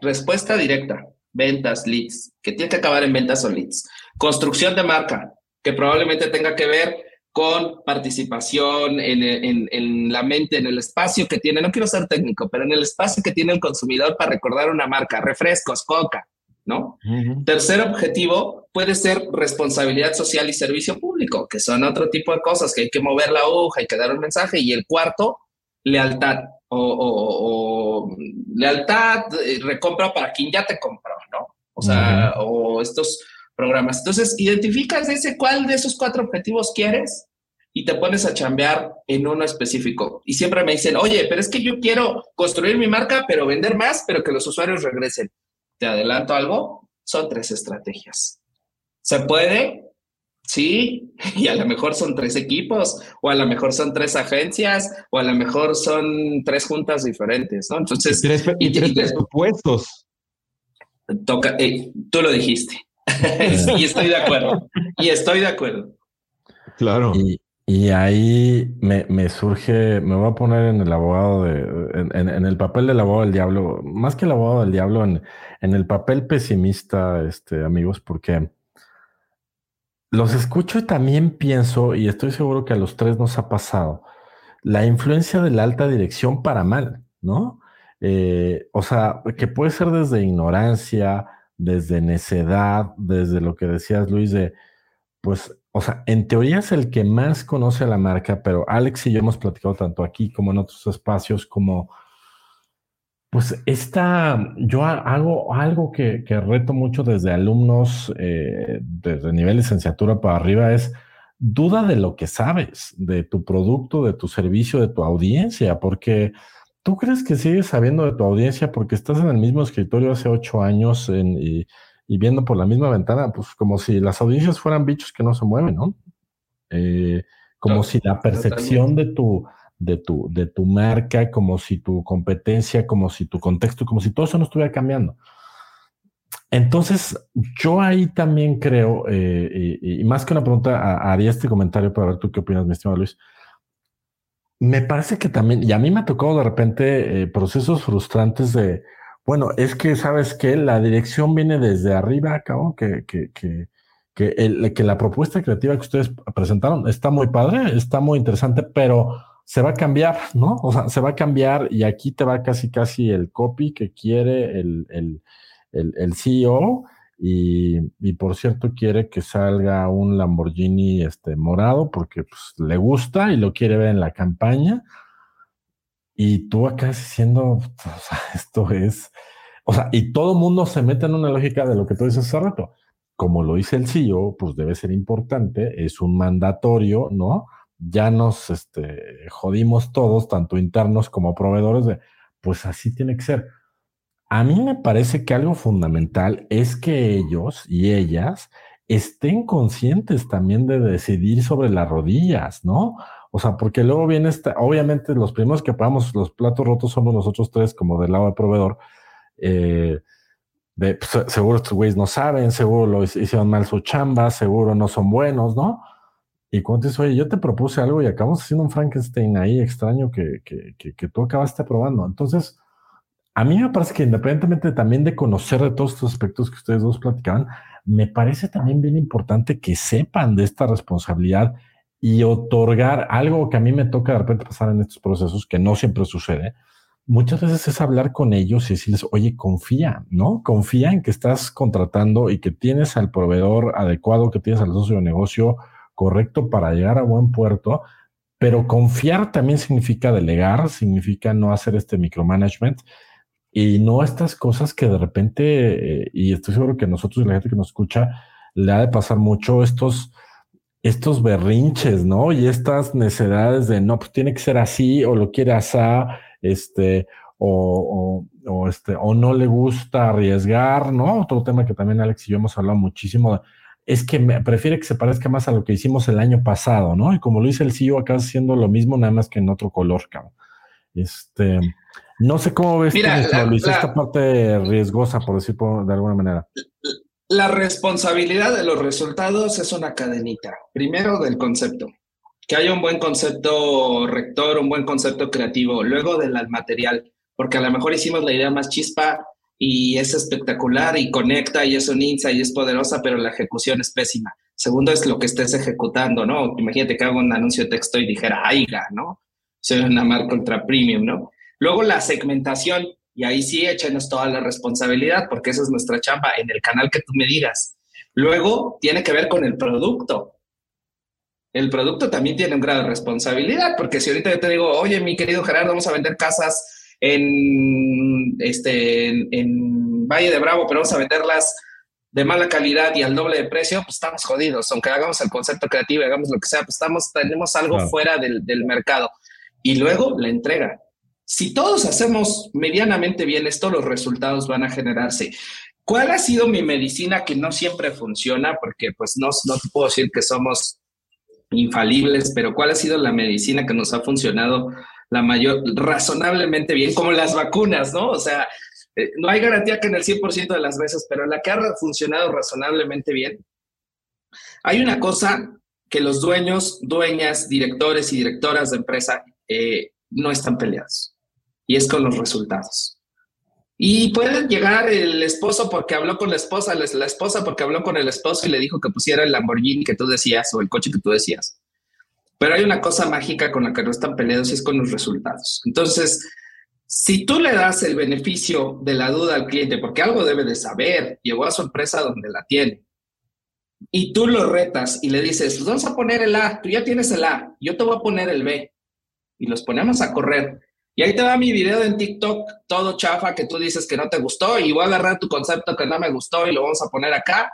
Speaker 3: Respuesta directa, ventas, leads, que tiene que acabar en ventas o leads. Construcción de marca, que probablemente tenga que ver con participación en, en, la mente, en el espacio que tiene, no quiero ser técnico, pero en el espacio que tiene el consumidor para recordar una marca, refrescos, coca, ¿no? Tercer objetivo puede ser responsabilidad social y servicio público, que son otro tipo de cosas que hay que mover la hoja, hay que dar un mensaje. Y el cuarto, lealtad o, lealtad, eh, recompra para quien ya te compró, ¿no? O sea, o estos programas. Entonces, identificas ese cuál de esos cuatro objetivos quieres y te pones a chambear en uno específico. Y siempre me dicen, oye, pero es que yo quiero construir mi marca, pero vender más, pero que los usuarios regresen te adelanto algo, son tres estrategias. ¿Se puede? Sí, y a lo mejor son tres equipos, o a lo mejor son tres agencias, o a lo mejor son tres juntas diferentes, ¿no? Entonces,
Speaker 2: y tres, presupuestos.
Speaker 3: Toca, eh, tú lo dijiste. y estoy de acuerdo. Y estoy de acuerdo.
Speaker 1: Claro. Y ahí me, surge, me voy a poner en el abogado de, en, el papel del abogado del diablo, más que el abogado del diablo, en, en el papel pesimista, este, amigos, porque los escucho y también pienso, y estoy seguro que a los tres nos ha pasado, la influencia de la alta dirección para mal, ¿no? Eh, o sea, que puede ser desde ignorancia, desde necedad, desde lo que decías, Luis, de, pues o sea, en teoría es el que más conoce a la marca, pero Alex y yo hemos platicado tanto aquí como en otros espacios, como, pues esta, yo hago algo que, reto mucho desde alumnos, eh, desde nivel licenciatura para arriba, es duda de lo que sabes, de tu producto, de tu servicio, de tu audiencia, porque tú crees que sigues sabiendo de tu audiencia porque estás en el mismo escritorio hace ocho años y, viendo por la misma ventana, pues como si las audiencias fueran bichos que no se mueven, ¿no? Eh, como si la percepción de tu, de tu, de tu marca, como si tu competencia, como si tu contexto, como si todo eso no estuviera cambiando. Entonces, yo ahí también creo, eh, y, más que una pregunta, haría este comentario para ver tú qué opinas, mi estimado Luis. Me parece que también, y a mí me ha tocado de repente eh, procesos frustrantes de, bueno, es que sabes que la dirección viene desde arriba, cabrón, que, que, que, que, el, la propuesta creativa que ustedes presentaron está muy padre, está muy interesante, pero se va a cambiar, ¿no? O sea, se va a cambiar y aquí te va casi, casi el copy que quiere el, el, el, CEO. Y, por cierto, quiere que salga un Lamborghini este, morado porque pues, le gusta y lo quiere ver en la campaña. Y tú acá diciendo, o sea, esto es, o sea, y todo mundo se mete en una lógica de lo que tú dices hace rato como lo dice el CEO, pues debe ser importante, es un mandatorio, ¿no? Ya nos este, jodimos todos, tanto internos como proveedores, de, pues así tiene que ser. A mí me parece que algo fundamental es que ellos y ellas estén conscientes también de decidir sobre las rodillas, ¿no? O sea, porque luego viene esta, obviamente los primeros que pagamos los platos rotos somos nosotros tres como del lado del proveedor. Eh, pues, seguro estos güeyes no saben, seguro hicieron mal su chamba, seguro no son buenos, ¿no? Y cuando dices, oye, yo te propuse algo y acabamos haciendo un Frankenstein ahí extraño que, que, que, tú acabaste probando. Entonces, a mí me parece que independientemente también de conocer de todos estos aspectos que ustedes dos platicaban, me parece también bien importante que sepan de esta responsabilidad y otorgar algo que a mí me toca de repente pasar en estos procesos, que no siempre sucede, muchas veces es hablar con ellos y decirles, oye, confía, ¿no? Confía en que estás contratando y que tienes al proveedor adecuado, que tienes al socio de negocio correcto para llegar a buen puerto, pero confiar también significa delegar, significa no hacer este micromanagement y no estas cosas que de repente, eh, y estoy seguro que nosotros y la gente que nos escucha, le ha de pasar mucho estos, estos berrinches, ¿no? Y estas necesidades de, no, pues tiene que ser así o lo quiere así este, o, o, este, o no le gusta arriesgar, ¿no? Otro tema que también Alex y yo hemos hablado muchísimo es que me, prefiere que se parezca más a lo que hicimos el año pasado, ¿no? Y como lo dice el CEO, acá haciendo lo mismo, nada más que en otro color, cabrón. Este, no sé cómo ves Luis, esta parte riesgosa, por decirlo de alguna manera.
Speaker 3: La responsabilidad de los resultados es una cadenita. Primero del concepto que haya un buen concepto rector, un buen concepto creativo, luego del material, porque a lo mejor hicimos la idea más chispa y es espectacular y conecta y es un insight y es poderosa, pero la ejecución es pésima. Segundo es lo que estés ejecutando, ¿no? Imagínate que hago un anuncio de texto y dijera, aiga, ¿no? Soy una marca ultra premium, ¿no? Luego la segmentación, y ahí sí échenos toda la responsabilidad, porque esa es nuestra chamba en el canal que tú me digas. Luego tiene que ver con el producto el producto también tiene un grado de responsabilidad, porque si ahorita yo te digo, oye, mi querido Gerardo, vamos a vender casas en, este, en, Valle de Bravo, pero vamos a venderlas de mala calidad y al doble de precio, pues estamos jodidos. Aunque hagamos el concepto creativo, hagamos lo que sea, pues estamos, tenemos algo fuera del, del mercado. Y luego la entrega. Si todos hacemos medianamente bien esto, los resultados van a generarse. ¿Cuál ha sido mi medicina que no siempre funciona? Porque pues no, no te puedo decir que somos infalibles, pero ¿cuál ha sido la medicina que nos ha funcionado la mayor, razonablemente bien, como las vacunas, ¿no? O sea, eh, no hay garantía que en el 100% de las veces, pero la que ha funcionado razonablemente bien. Hay una cosa que los dueños, dueñas, directores y directoras de empresa eh, no están peleados, y es con los resultados. Y puede llegar el esposo porque habló con la esposa, la esposa porque habló con el esposo y le dijo que pusiera el Lamborghini que tú decías o el coche que tú decías. Pero hay una cosa mágica con la que no están peleados y es con los resultados. Entonces, si tú le das el beneficio de la duda al cliente, porque algo debe de saber, llegó a su empresa donde la tiene, y tú lo retas y le dices, vamos a poner el A, tú ya tienes el A, yo te voy a poner el B, y los ponemos a correr y ahí te va mi video en TikTok, todo chafa que tú dices que no te gustó y voy a agarrar tu concepto que no me gustó y lo vamos a poner acá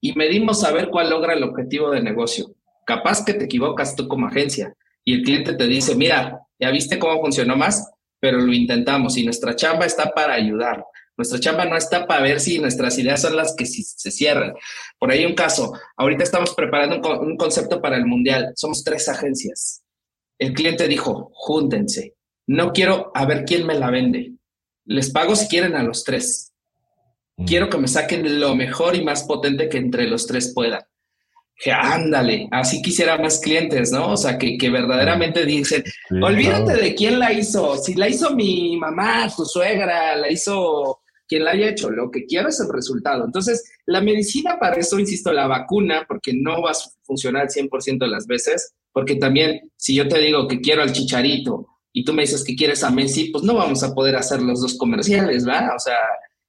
Speaker 3: y medimos a ver cuál logra el objetivo de negocio. Capaz que te equivocas tú como agencia y el cliente te dice, mira, ya viste cómo funcionó más, pero lo intentamos y nuestra chamba está para ayudar. Nuestra chamba no está para ver si nuestras ideas son las que se cierran. Por ahí un caso, ahorita estamos preparando un, concepto para el mundial. Somos tres agencias. El cliente dijo, júntense. No quiero a ver quién me la vende. Les pago si quieren a los tres. Mm. Quiero que me saquen lo mejor y más potente que entre los tres puedan que ándale, así quisiera más clientes, ¿no? O sea, que, que verdaderamente dicen, olvídate de quién la hizo, si la hizo mi mamá, tu suegra, la hizo quien la haya hecho, lo que quiero es el resultado. Entonces, la medicina para eso, insisto, la vacuna, porque no va a funcionar al 100% de las veces, porque también si yo te digo que quiero al chicharito y tú me dices que quieres a Messi, pues no vamos a poder hacer los dos comerciales, ¿verdad? O sea,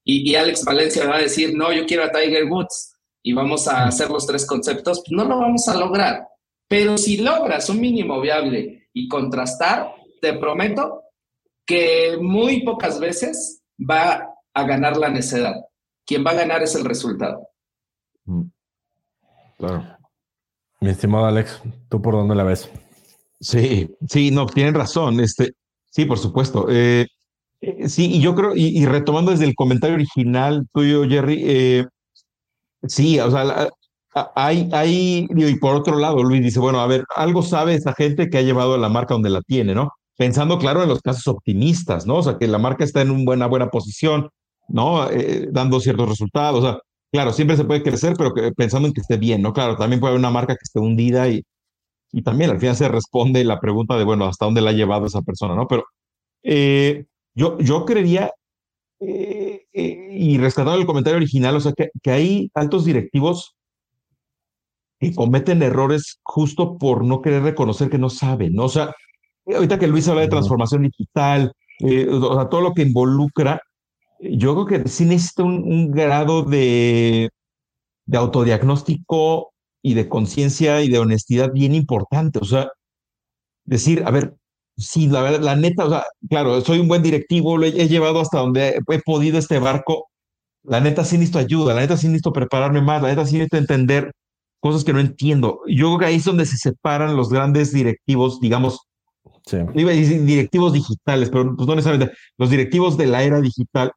Speaker 3: y, Alex Valencia va a decir, no, yo quiero a Tiger Woods y vamos a hacer los tres conceptos, pues no lo vamos a lograr. Pero si logras un mínimo viable y contrastar, te prometo que muy pocas veces va a ganar la necedad. Quien va a ganar es el resultado. Mm.
Speaker 1: Claro. Mi estimado Alex, ¿tú por dónde la ves?
Speaker 2: Sí, sí, no, tienen razón. Este, sí, por supuesto. Eh, eh, sí, y yo creo, y, retomando desde el comentario original tuyo, Jerry, eh, Sí, o sea, hay, hay, y por otro lado, Luis dice, bueno, a ver, algo sabe esa gente que ha llevado la marca donde la tiene, ¿no? Pensando, claro, en los casos optimistas, ¿no? O sea, que la marca está en una buena, buena posición, ¿no? Eh, dando ciertos resultados, o sea, claro, siempre se puede crecer, pero pensando en que esté bien, ¿no? Claro, también puede haber una marca que esté hundida y, y también al final se responde la pregunta de, bueno, ¿hasta dónde la ha llevado esa persona, ¿no? Pero eh, yo, yo creería eh, eh, y rescatando el comentario original, o sea, que, que, hay altos directivos que cometen errores justo por no querer reconocer que no saben, ¿no? O sea, ahorita que Luis habla de transformación digital, o sea, todo lo que involucra, yo creo que sí necesita un, un grado de, de autodiagnóstico y de conciencia y de honestidad bien importante. O sea, decir, a ver, Sí, la verdad, la neta, o sea, claro, soy un buen directivo, lo he, llevado hasta donde he, podido este barco. La neta sí necesito ayuda, la neta sí necesito prepararme más, la neta sí necesito entender cosas que no entiendo. Yo creo que ahí es donde se separan los grandes directivos, digamos, sí. iba a decir directivos digitales, pero pues no necesariamente, los directivos de la era digital,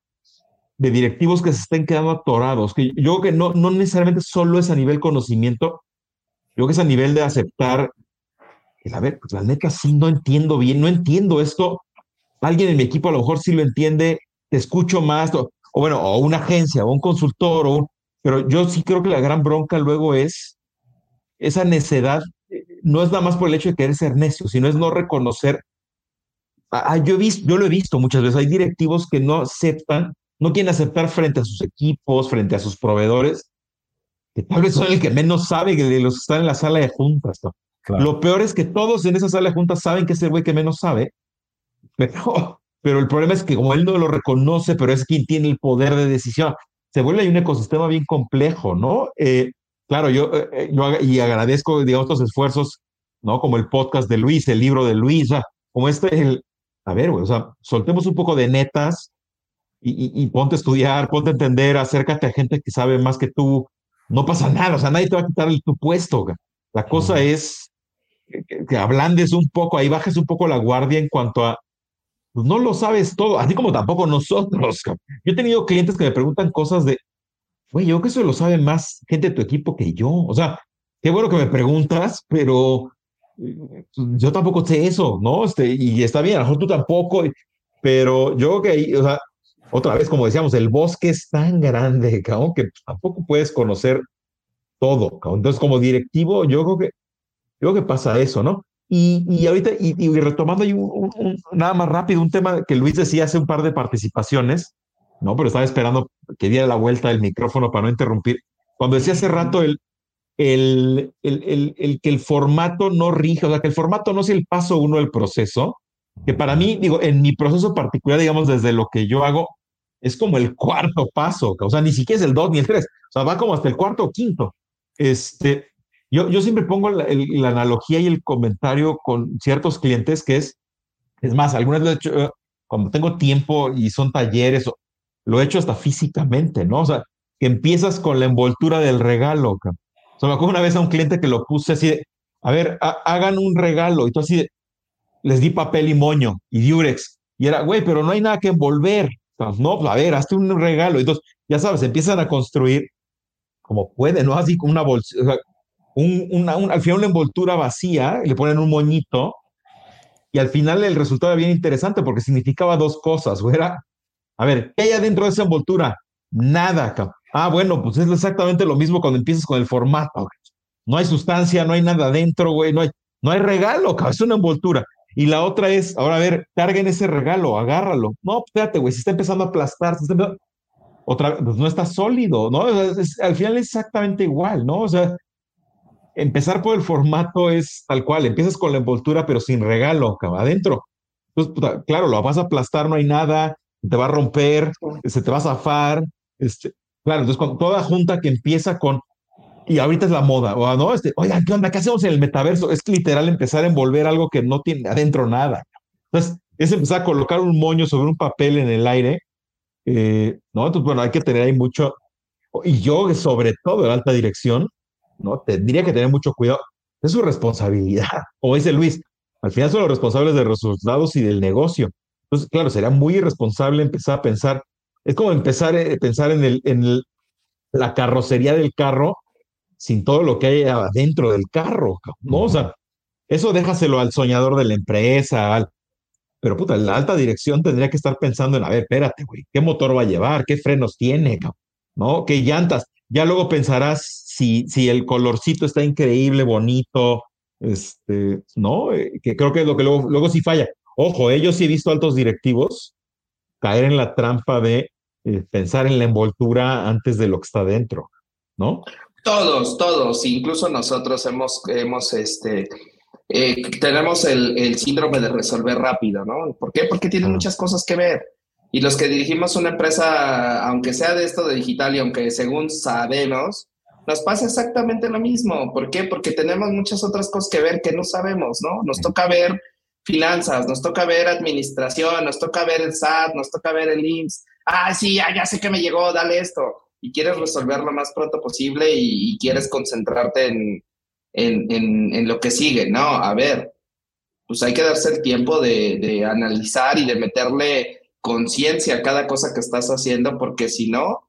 Speaker 2: de directivos que se estén quedando atorados, que yo creo que no, no necesariamente solo es a nivel conocimiento, yo creo que es a nivel de aceptar a ver, pues la neta sí no entiendo bien, no entiendo esto. Alguien en mi equipo a lo mejor sí lo entiende, te escucho más, o, bueno, o una agencia, o un consultor, o pero yo sí creo que la gran bronca luego es esa necedad, no es nada más por el hecho de querer ser necio, sino es no reconocer. Yo, he visto, yo lo he visto muchas veces, hay directivos que no aceptan, no quieren aceptar frente a sus equipos, frente a sus proveedores, que tal vez son el que menos sabe de los que están en la sala de juntas. ¿no? Lo peor es que todos en esa sala de juntas saben que es el güey que menos sabe, pero, pero el problema es que como él no lo reconoce, pero es quien tiene el poder de decisión, se vuelve un ecosistema bien complejo, ¿no? Eh, claro, yo, eh, yo y agradezco, digamos, estos esfuerzos, ¿no? Como el podcast de Luis, el libro de Luis, como este, el, a ver, güey, o sea, soltemos un poco de netas y, y, ponte a estudiar, ponte a entender, acércate a gente que sabe más que tú, no pasa nada, o sea, nadie te va a quitar el, tu puesto. La cosa es que, ablandes un poco, ahí bajes un poco la guardia en cuanto a, pues no lo sabes todo, así como tampoco nosotros. Yo he tenido clientes que me preguntan cosas de, güey, yo creo que eso lo sabe más gente de tu equipo que yo. O sea, qué bueno que me preguntas, pero eh, yo tampoco sé eso, ¿no? Este, y está bien, a lo mejor tú tampoco, pero yo creo que ahí, o sea, otra vez, como decíamos, el bosque es tan grande, que tampoco puedes conocer todo. Entonces, como directivo, yo creo que Creo que pasa eso, ¿no? Y, y ahorita, y, retomando ahí un, nada más rápido, un tema que Luis decía hace un par de participaciones, ¿no? Pero estaba esperando que diera la vuelta del micrófono para no interrumpir. Cuando decía hace rato el, el, el, el, que el formato no rige, o sea, que el formato no es el paso uno del proceso, que para mí, digo, en mi proceso particular, digamos, desde lo que yo hago, es como el cuarto paso, o sea, ni siquiera es el dos ni el tres, o sea, va como hasta el cuarto o quinto. Este, yo, yo siempre pongo la, analogía y el comentario con ciertos clientes que es, es más, algunas veces hecho, cuando tengo tiempo y son talleres, lo he hecho hasta físicamente, ¿no? O sea, que empiezas con la envoltura del regalo. O sea, me acuerdo una vez a un cliente que lo puse así, a ver, hagan un regalo. Y tú así, les di papel y moño y diurex. Y era, güey, pero no hay nada que envolver. No, pues, a ver, hazte un regalo. Entonces, ya sabes, empiezan a construir como pueden, ¿no? Así como una bolsa, un, una, al final una envoltura vacía, le ponen un moñito y al final el resultado era bien interesante porque significaba dos cosas. Era, a ver, ¿qué hay adentro de esa envoltura? Nada. Ah, bueno, pues es exactamente lo mismo cuando empiezas con el formato. No hay sustancia, no hay nada adentro, güey, no hay, no hay regalo, es una envoltura. Y la otra es, ahora a ver, carguen ese regalo, agárralo. No, espérate, güey, se está empezando a aplastar, otra, pues no está sólido, ¿no? al final es exactamente igual, ¿no? O sea, empezar por el formato es tal cual, empiezas con la envoltura, pero sin regalo, adentro. Entonces, claro, lo vas a aplastar, no hay nada, te va a romper, se te va a zafar. Este, claro, entonces, con toda junta que empieza con, y ahorita es la moda, o no, este, oigan, ¿qué onda? ¿Qué hacemos en el metaverso? Es literal empezar a envolver algo que no tiene adentro nada. Entonces, es empezar a colocar un moño sobre un papel en el aire, eh, ¿no? Entonces, bueno, hay que tener ahí mucho, y yo, sobre todo, en alta dirección, ¿no? Tendría que tener mucho cuidado. Es su responsabilidad. Como dice Luis, al final son los responsables de resultados y del negocio. Entonces, claro, sería muy irresponsable empezar a pensar, es como empezar a eh, pensar en, el, en la carrocería del carro sin todo lo que hay adentro del carro, ¿no? O sea, eso déjaselo al soñador de la empresa, al, pero puta, la alta dirección tendría que estar pensando en, a ver, espérate, güey, ¿qué motor va a llevar? ¿Qué frenos tiene? ¿No? ¿Qué llantas? Ya luego pensarás si, si el colorcito está increíble, bonito, este, ¿no? Eh, que creo que es lo que luego, luego sí falla. Ojo, ellos sí he visto altos directivos caer en la trampa de eh, pensar en la envoltura antes de lo que está dentro, ¿no?
Speaker 3: Todos, todos, incluso nosotros hemos, hemos este, eh, tenemos el, el, síndrome de resolver rápido, ¿no? ¿Por qué? Porque tiene muchas cosas que ver. Y los que dirigimos una empresa, aunque sea de esto de digital y aunque según sabemos, nos pasa exactamente lo mismo. ¿Por qué? Porque tenemos muchas otras cosas que ver que no sabemos, ¿no? Nos toca ver finanzas, nos toca ver administración, nos toca ver el SAT, nos toca ver el IMSS. Ah, sí, ya, ya sé que me llegó, dale esto. Y quieres resolver lo más pronto posible y, quieres concentrarte en, en, en, lo que sigue, ¿no? A ver, pues hay que darse el tiempo de, de analizar y de meterle conciencia a cada cosa que estás haciendo, porque si no,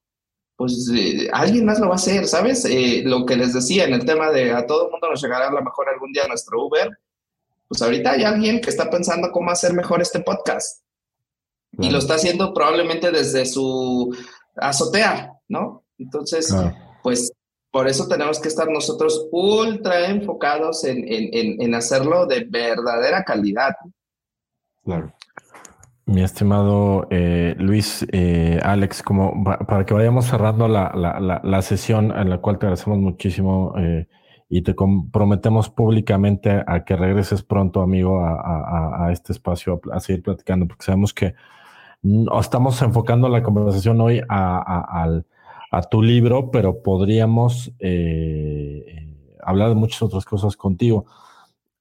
Speaker 3: pues eh, alguien más lo va a hacer, ¿sabes? Eh, lo que les decía en el tema de a todo mundo nos llegará a lo mejor algún día nuestro Uber, pues ahorita hay alguien que está pensando cómo hacer mejor este podcast. Y lo está haciendo probablemente desde su azotea, ¿no? Entonces, pues por eso tenemos que estar nosotros ultra enfocados en, en, en hacerlo de verdadera calidad.
Speaker 1: Claro. Mi estimado eh, Luis, eh, Alex, como para que vayamos cerrando la, la, la, sesión en la cual te agradecemos muchísimo eh, y te comprometemos públicamente a que regreses pronto, amigo, a, a, a este espacio a, seguir platicando, porque sabemos que estamos enfocando la conversación hoy a, a tu libro, pero podríamos hablar de muchas otras cosas contigo.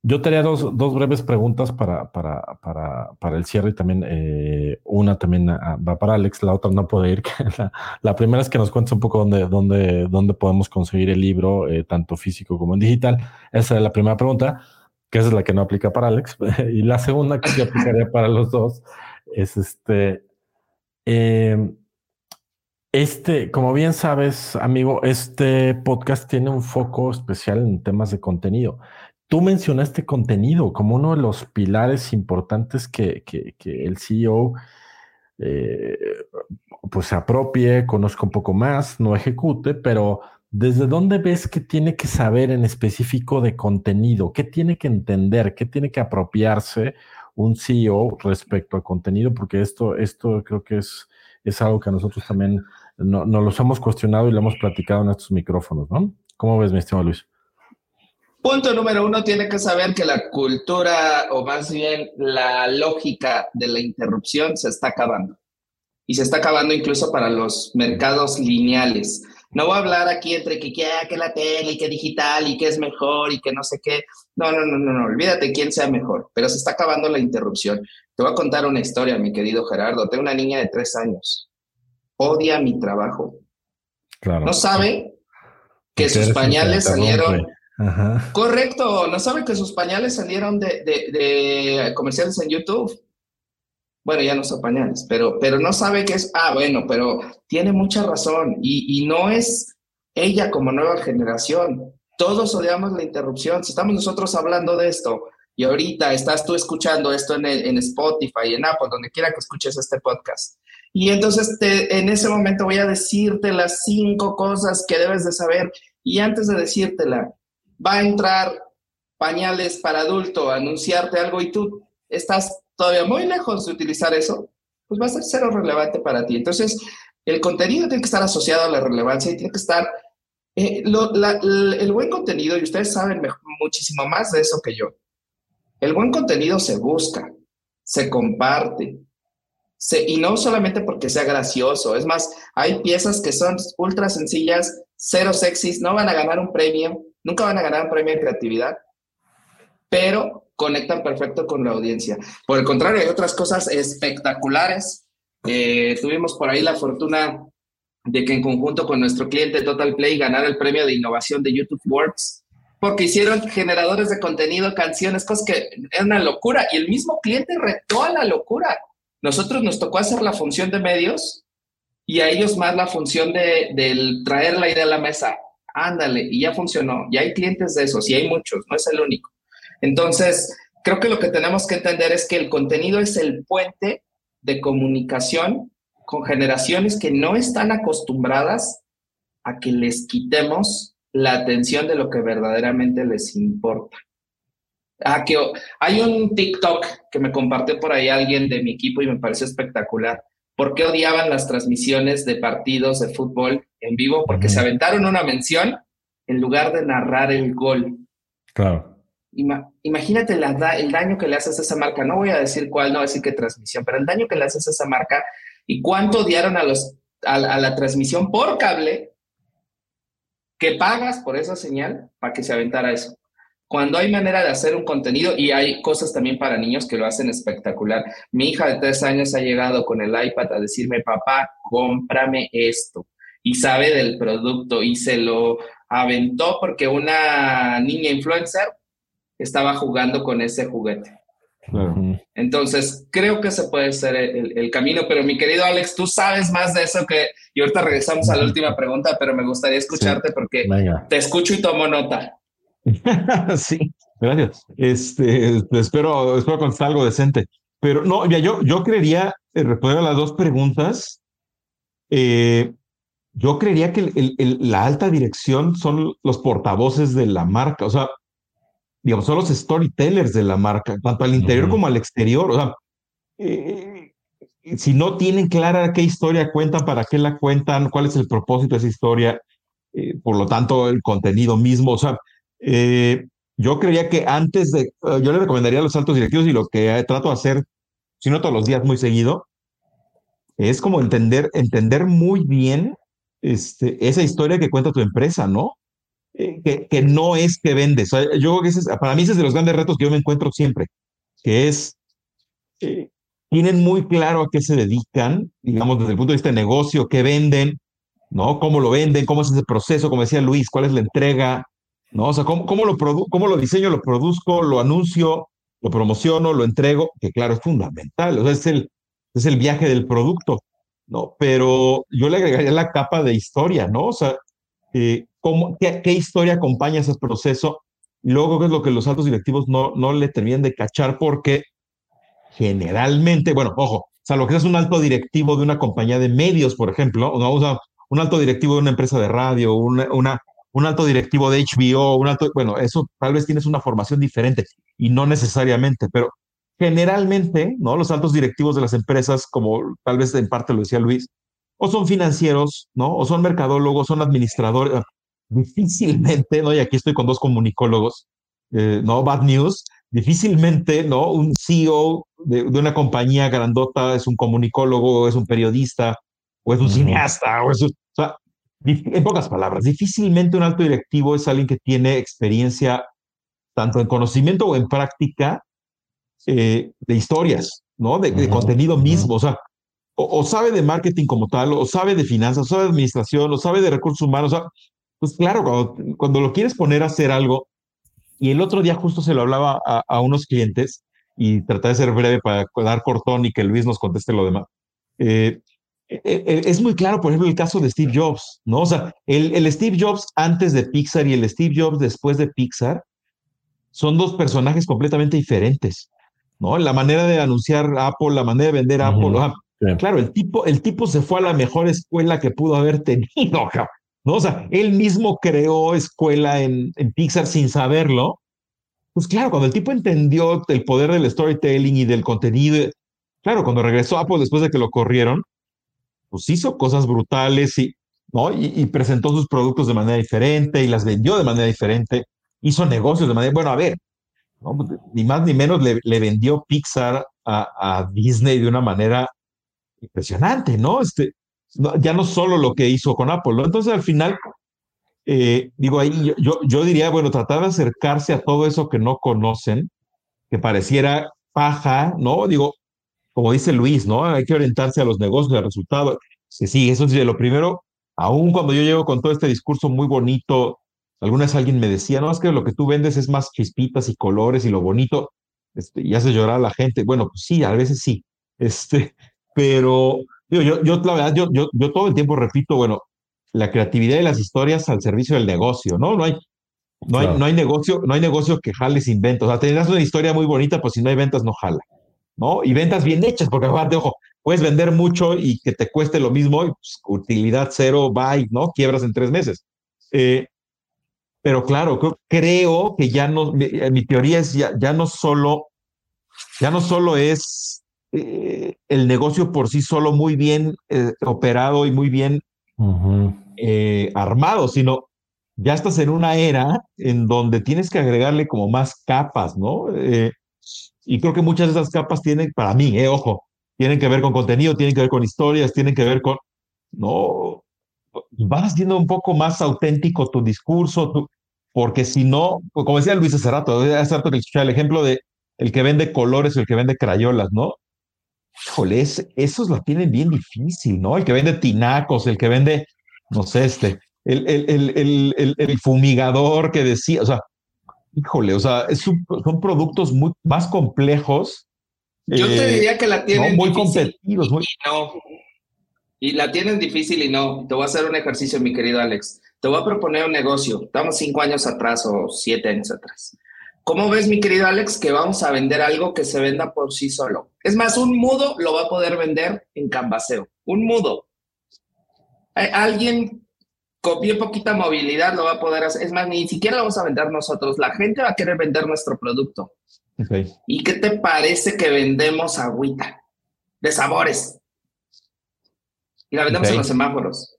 Speaker 1: Yo te haría dos, dos breves preguntas para, para, para, para, el cierre y también eh, una también ah, va para Alex, la otra no puede ir. La, la, primera es que nos cuentes un poco dónde, dónde, dónde podemos conseguir el libro, eh, tanto físico como en digital. Esa es la primera pregunta, que esa es la que no aplica para Alex. y la segunda que aplicaría para los dos es este. Em, este, como bien sabes, amigo, este podcast tiene un foco especial en temas de contenido. Tú mencionaste contenido como uno de los pilares importantes que, el CEO eh, pues se apropie, conozca un poco más, no ejecute, pero ¿desde dónde ves que tiene que saber en específico de contenido? ¿Qué tiene que entender? ¿Qué tiene que apropiarse un CEO respecto a contenido? Porque esto, esto creo que es, es algo que nosotros también no, nos los hemos cuestionado y lo hemos platicado en estos micrófonos, ¿no? ¿Cómo ves, mi estimado Luis?
Speaker 3: Punto número uno, tiene que saber que la cultura, o más bien la lógica de la interrupción se está acabando. Y se está acabando incluso para los mercados lineales. No voy a hablar aquí entre que, que, que la tele y que digital y que es mejor y que no sé qué. No, no, no, no, no, olvídate quién sea mejor, pero se está acabando la interrupción. Te voy a contar una historia, mi querido Gerardo. Tengo una niña de tres años. Odia mi trabajo. Claro. No sabe que sus pañales salieron Correcto, no sabe que sus pañales salieron de, de, comerciales en YouTube. Bueno, ya no son pañales, pero, pero no sabe que es, ah, bueno, pero tiene mucha razón y, y no es ella como nueva generación. Todos odiamos la interrupción. Si estamos nosotros hablando de esto y ahorita estás tú escuchando esto en, en Spotify, en Apple, donde quiera que escuches este podcast. Y entonces en ese momento voy a decirte las cinco cosas que debes de saber. Y antes de decírtela, va a entrar pañales para adulto, anunciarte algo y tú estás todavía muy lejos de utilizar eso, pues va a ser cero relevante para ti. Entonces, el contenido tiene que estar asociado a la relevancia y tiene que estar... Eh, el buen contenido, y ustedes saben muchísimo más de eso que yo, el buen contenido se busca, se comparte, y no solamente porque sea gracioso, es más, hay piezas que son ultra sencillas, cero sexys, no van a ganar un premio, nunca van a ganar un premio de creatividad, pero conectan perfecto con la audiencia. Por el contrario, hay otras cosas espectaculares. Eh, tuvimos por ahí la fortuna de que en conjunto con nuestro cliente Total Play ganara el premio de innovación de YouTube Works, porque hicieron generadores de contenido, canciones, cosas que es una locura, y el mismo cliente retó a la locura. Nosotros nos tocó hacer la función de medios y a ellos más la función de, traer la idea a la mesa. Ándale, y ya funcionó. Y hay clientes de esos, y hay muchos, no es el único. Entonces, creo que lo que tenemos que entender es que el contenido es el puente de comunicación con generaciones que no están acostumbradas a que les quitemos la atención de lo que verdaderamente les importa. Ah, que hay un TikTok que me compartió por ahí alguien de mi equipo y me pareció espectacular. ¿Por qué odiaban las transmisiones de partidos de fútbol en vivo? Porque se aventaron una mención en lugar de narrar el gol.
Speaker 1: Claro.
Speaker 3: imagínate el daño que le haces a esa marca. No voy a decir cuál, no voy a decir qué transmisión, pero el daño que le haces a esa marca y cuánto odiaron a, los, a la transmisión por cable que pagas por esa señal para que se aventara eso cuando hay manera de hacer un contenido y hay cosas también para niños que lo hacen espectacular. Mi hija de tres años ha llegado con el iPad a decirme, papá, cómprame esto. Y sabe del producto y se lo aventó porque una niña influencer estaba jugando con ese juguete. Entonces, creo que ese puede ser el, camino, pero mi querido Alex, tú sabes más de eso que... Y ahorita regresamos a la última pregunta, pero me gustaría escucharte porque te escucho y tomo nota.
Speaker 2: sí, gracias. Este, espero, espero contestar algo decente. Pero no, ya yo, yo creería, eh, responder a las dos preguntas, eh, yo creería que la alta dirección son los portavoces de la marca, o sea, digamos, son los storytellers de la marca, tanto al interior como al exterior. O sea, eh, si no tienen clara qué historia cuentan, para qué la cuentan, cuál es el propósito de esa historia, por lo tanto, el contenido mismo, o sea, eh, yo creía que antes de, eh, yo le recomendaría a los altos directivos y lo que trato de hacer, si no todos los días, muy seguido, es como entender, entender muy bien este, esa historia que cuenta tu empresa, ¿no? Eh, que, que, no es que vendes. yo para mí ese es de los grandes retos que yo me encuentro siempre, que es, tienen muy claro a qué se dedican, digamos, desde el punto de vista de negocio, qué venden, ¿no? Cómo lo venden, cómo es ese proceso, como decía Luis, cuál es la entrega, ¿no? O sea, ¿cómo, cómo lo, cómo lo diseño, lo produzco, lo anuncio, lo promociono, lo entrego? Que claro, es fundamental, o sea, es el, es el viaje del producto, ¿no? Pero yo le agregaría la capa de historia, ¿no? O sea, eh, ¿cómo, qué, historia acompaña ese proceso? Luego, ¿qué es lo que los altos directivos no, no le terminan de cachar? Porque generalmente, bueno, ojo, o sea, lo que es un alto directivo de una compañía de medios, por ejemplo, ¿no? o un alto directivo de una empresa de radio, una, una un alto directivo de HBO, un alto, bueno, eso tal vez tienes una formación diferente y no necesariamente, pero generalmente, ¿no? Los altos directivos de las empresas, como tal vez en parte lo decía Luis, o son financieros, ¿no? O son mercadólogos, son administradores. Difícilmente, ¿no? Y aquí estoy con dos comunicólogos, eh, ¿no? Bad news. Difícilmente, ¿no? Un CEO de, de, una compañía grandota es un comunicólogo, es un periodista, o es un cineasta, o es un, o sea, en pocas palabras, difícilmente un alto directivo es alguien que tiene experiencia tanto en conocimiento o en práctica eh, de historias, ¿no? De, contenido mismo, o sea, o, sabe de marketing como tal, o sabe de finanzas, o sabe de administración, o sabe de recursos humanos, o sea, pues claro, cuando, lo quieres poner a hacer algo, y el otro día justo se lo hablaba a, unos clientes, y traté de ser breve para dar cortón y que Luis nos conteste lo demás. Eh, es muy claro, por ejemplo, el caso de Steve Jobs, ¿no? O sea, el, el, Steve Jobs antes de Pixar y el Steve Jobs después de Pixar son dos personajes completamente diferentes, ¿no? La manera de anunciar Apple, la manera de vender Apple. Claro, el tipo, el tipo se fue a la mejor escuela que pudo haber tenido, ¿no? O sea, él mismo creó escuela en, en Pixar sin saberlo. Pues claro, cuando el tipo entendió el poder del storytelling y del contenido, claro, cuando regresó a Apple después de que lo corrieron, pues hizo cosas brutales y, ¿no? Y, presentó sus productos de manera diferente y las vendió de manera diferente, hizo negocios de manera, bueno, a ver. Pues, ni más ni menos le, vendió Pixar a, Disney de una manera impresionante, ¿no? Este, ya no solo lo que hizo con Apple, ¿no? Entonces al final, eh, digo ahí, yo, yo diría, bueno, tratar de acercarse a todo eso que no conocen, que pareciera paja, ¿no? Digo, como dice Luis, ¿no? Hay que orientarse a los negocios, al resultado. Sí, sí, eso es lo primero. Aún cuando yo llego con todo este discurso muy bonito, alguna vez alguien me decía, no, es que lo que tú vendes es más chispitas y colores y lo bonito, este, y hace llorar a la gente. Bueno, pues sí, a veces sí. Este, pero yo, yo, la verdad, yo, yo, yo todo el tiempo repito, bueno, la creatividad y las historias al servicio del negocio, ¿no? No hay, no hay, no hay negocio, no hay negocio que jale sin ventas. O sea, tendrás una historia muy bonita, pues si no hay ventas, no jala. ¿No? Y ventas bien hechas, porque aparte, ojo, puedes vender mucho y que te cueste lo mismo, y, pues, utilidad cero, bye, ¿no? Quiebras en tres meses. Eh, pero claro, creo que ya no, mi, mi, teoría es ya, ya no solo, ya no solo es eh, el negocio por sí solo muy bien eh, operado y muy bien armado, sino ya estás en una era en donde tienes que agregarle como más capas, ¿no? Y creo que muchas de esas capas tienen, para mí, eh, ojo, tienen que ver con contenido, tienen que ver con historias, tienen que ver con, no, vas haciendo un poco más auténtico tu discurso, porque si no, como decía Luis hace rato, hace rato que escuché el ejemplo de el que vende colores o el que vende crayolas, ¿no? Híjole, esos lo tienen bien difícil, ¿no? El que vende tinacos, el que vende, no sé, este, el, el, el, el fumigador que decía, o sea, híjole, o sea, son productos muy más complejos.
Speaker 3: Yo te eh, diría que la tienen
Speaker 2: muy competitivos.
Speaker 3: Y no. Y la tienen difícil y no. Te voy a hacer un ejercicio, mi querido Alex. Te voy a proponer un negocio. Estamos cinco años atrás o siete años atrás. ¿Cómo ves, mi querido Alex, que vamos a vender algo que se venda por sí solo? Es más, un mudo lo va a poder vender en Canvaseo. Un mudo. Alguien con bien poquita movilidad lo va a poder hacer. Es más, ni siquiera lo vamos a vender nosotros. La gente va a querer vender nuestro producto. ¿Y qué te parece que vendemos agüita de sabores? Y la vendemos en los semáforos.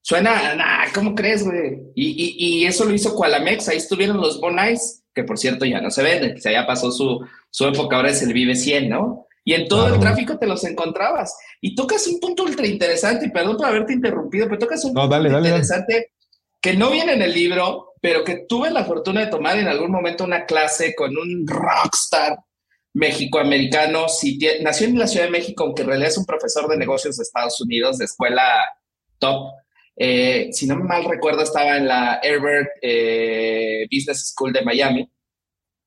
Speaker 3: Suena, nah, ¿cómo crees, güey? Y, y, eso lo hizo Qualamex. Ahí estuvieron los Bonais, que por cierto ya no se venden. Se ya pasó su, su época, ahora es el Vive 100, ¿no? Y en todo el tráfico te los encontrabas. Y tocas un punto ultra interesante, y perdón por haberte interrumpido, pero tocas un punto interesante que no viene en el libro, pero que tuve la fortuna de tomar en algún momento una clase con un rockstar mexicoamericano. Si nació en la Ciudad de México, aunque en realidad es un profesor de negocios de Estados Unidos, de escuela top. Eh, si no me mal recuerdo, estaba en la Herbert eh, Business School de Miami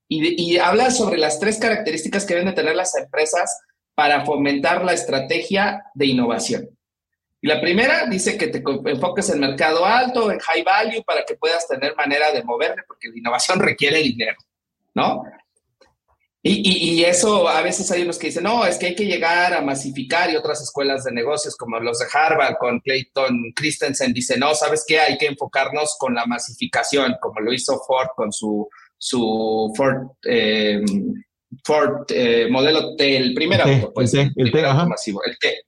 Speaker 3: y, habla sobre las tres características que deben de tener las empresas para fomentar la estrategia de innovación. Y la primera dice que te enfoques en mercado alto, en high value, para que puedas tener manera de moverte, porque la innovación requiere dinero, ¿no? Y, y, eso a veces hay unos que dicen, no, es que hay que llegar a masificar y otras escuelas de negocios como los de Harvard con Clayton Christensen dicen, no, ¿sabes qué? Hay que enfocarnos con la masificación, como lo hizo Ford con su su Ford, eh, Ford eh, modelo T, el primer auto, pues, el, T, el, T, masivo, el T.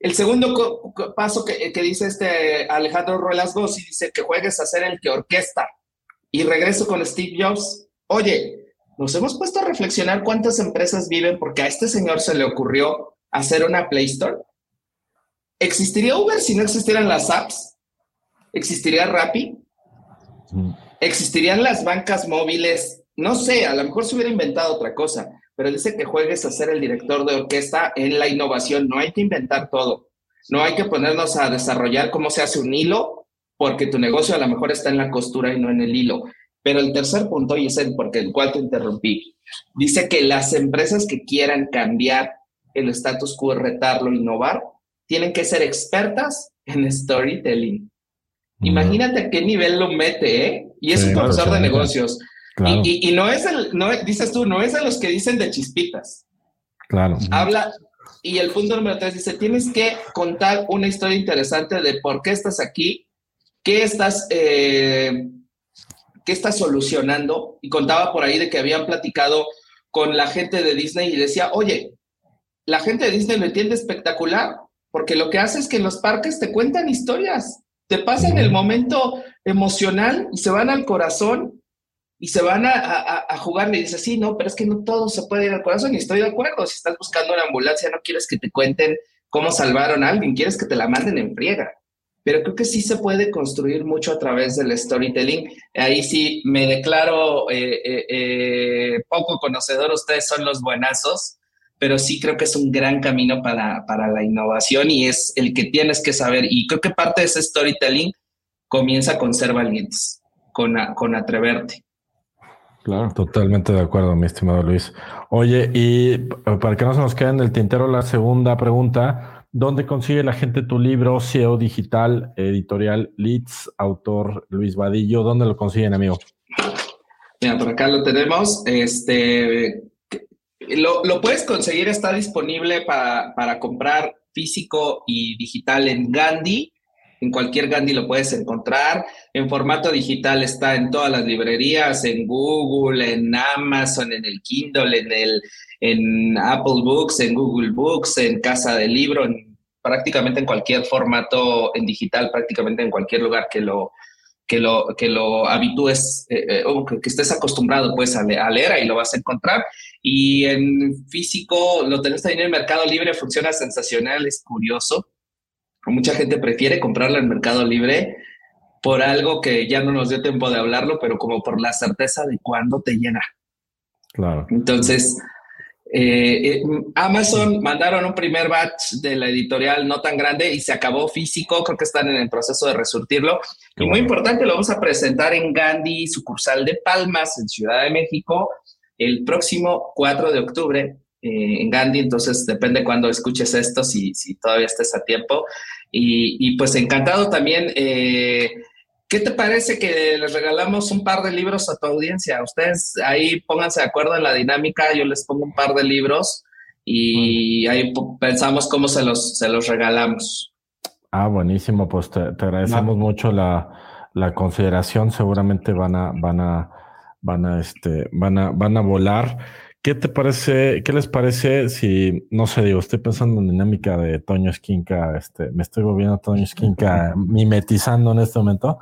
Speaker 3: El segundo paso que, que, dice este Alejandro Ruelas Gossi dice que juegues a ser el que orquesta. Y regreso con Steve Jobs. Oye, nos hemos puesto a reflexionar cuántas empresas viven porque a este señor se le ocurrió hacer una Play Store. ¿Existiría Uber si no existieran las apps? ¿Existiría Rappi? ¿Existirían las bancas móviles? No sé, a lo mejor se hubiera inventado otra cosa, pero dice que juegues a ser el director de orquesta en la innovación. No hay que inventar todo. No hay que ponernos a desarrollar cómo se hace un hilo porque tu negocio a lo mejor está en la costura y no en el hilo. Pero el tercer punto, y es el porque el cual te interrumpí, dice que las empresas que quieran cambiar el status quo, retarlo, innovar, tienen que ser expertas en storytelling. Imagínate a qué nivel lo mete, ¿eh? Y es un profesor de negocios. Y, y, no es el, no, dices tú, no es de los que dicen de chispitas.
Speaker 1: Claro.
Speaker 3: Habla, y el punto número tres dice, tienes que contar una historia interesante de por qué estás aquí, qué estás, eh, qué estás solucionando. Y contaba por ahí de que habían platicado con la gente de Disney y decía, oye, la gente de Disney lo entiende espectacular, porque lo que hace es que en los parques te cuentan historias, te pasan el momento emocional y se van al corazón y se van a, a, jugar. Y dice, sí, no, pero es que no todo se puede ir al corazón y estoy de acuerdo. Si estás buscando una ambulancia, no quieres que te cuenten cómo salvaron a alguien, quieres que te la manden en friega. Pero creo que sí se puede construir mucho a través del storytelling. Ahí sí me declaro eh, eh, eh, poco conocedor, ustedes son los buenazos pero sí creo que es un gran camino para, para la innovación y es el que tienes que saber. Y creo que parte de ese storytelling comienza con ser valientes, con, con atreverte.
Speaker 1: Claro. Totalmente de acuerdo, mi estimado Luis. Oye, y para que no se nos quede en el tintero la segunda pregunta, ¿dónde consigue la gente tu libro SEO Digital, editorial Leeds, autor Luis Vadillo? ¿Dónde lo consiguen, amigo?
Speaker 3: Mira, por acá lo tenemos. Este, lo, puedes conseguir, está disponible para, comprar físico y digital en Gandhi. En cualquier Gandhi lo puedes encontrar. En formato digital está en todas las librerías, en Google, en Amazon, en el Kindle, en, el, en Apple Books, en Google Books, en Casa del Libro, prácticamente en cualquier formato en digital, prácticamente en cualquier lugar que lo, que lo, que lo habitúes eh, eh, o que, estés acostumbrado pues a, leer, ahí lo vas a encontrar. Y en físico lo tenés también en Mercado Libre, funciona sensacional, es curioso. Mucha gente prefiere comprarlo en Mercado Libre por algo que ya no nos dio tiempo de hablarlo, pero como por la certeza de cuándo te llena.
Speaker 1: Claro.
Speaker 3: Entonces, eh, eh, Amazon mandaron un primer batch de la editorial no tan grande y se acabó físico. Creo que están en el proceso de resurtirlo. y muy importante, lo vamos a presentar en Gandhi, sucursal de Palmas, en Ciudad de México, el próximo 4 de octubre eh, en Gandhi. Entonces, depende cuando escuches esto, si, si todavía estés a tiempo. Y, y pues encantado también. ¿Qué te parece que les regalamos un par de libros a tu audiencia? Ustedes ahí pónganse de acuerdo en la dinámica, yo les pongo un par de libros y ahí pensamos cómo se los, se los regalamos.
Speaker 1: Ah, buenísimo, pues te, agradecemos mucho la, la, consideración, seguramente van a, van a, van a, este, van a, van a volar. ¿Qué te parece, qué les parece si, no sé, digo, estoy pensando en dinámica de Toño Esquinca, este, me estoy volviendo a Toño Esquinca mimetizando en este momento.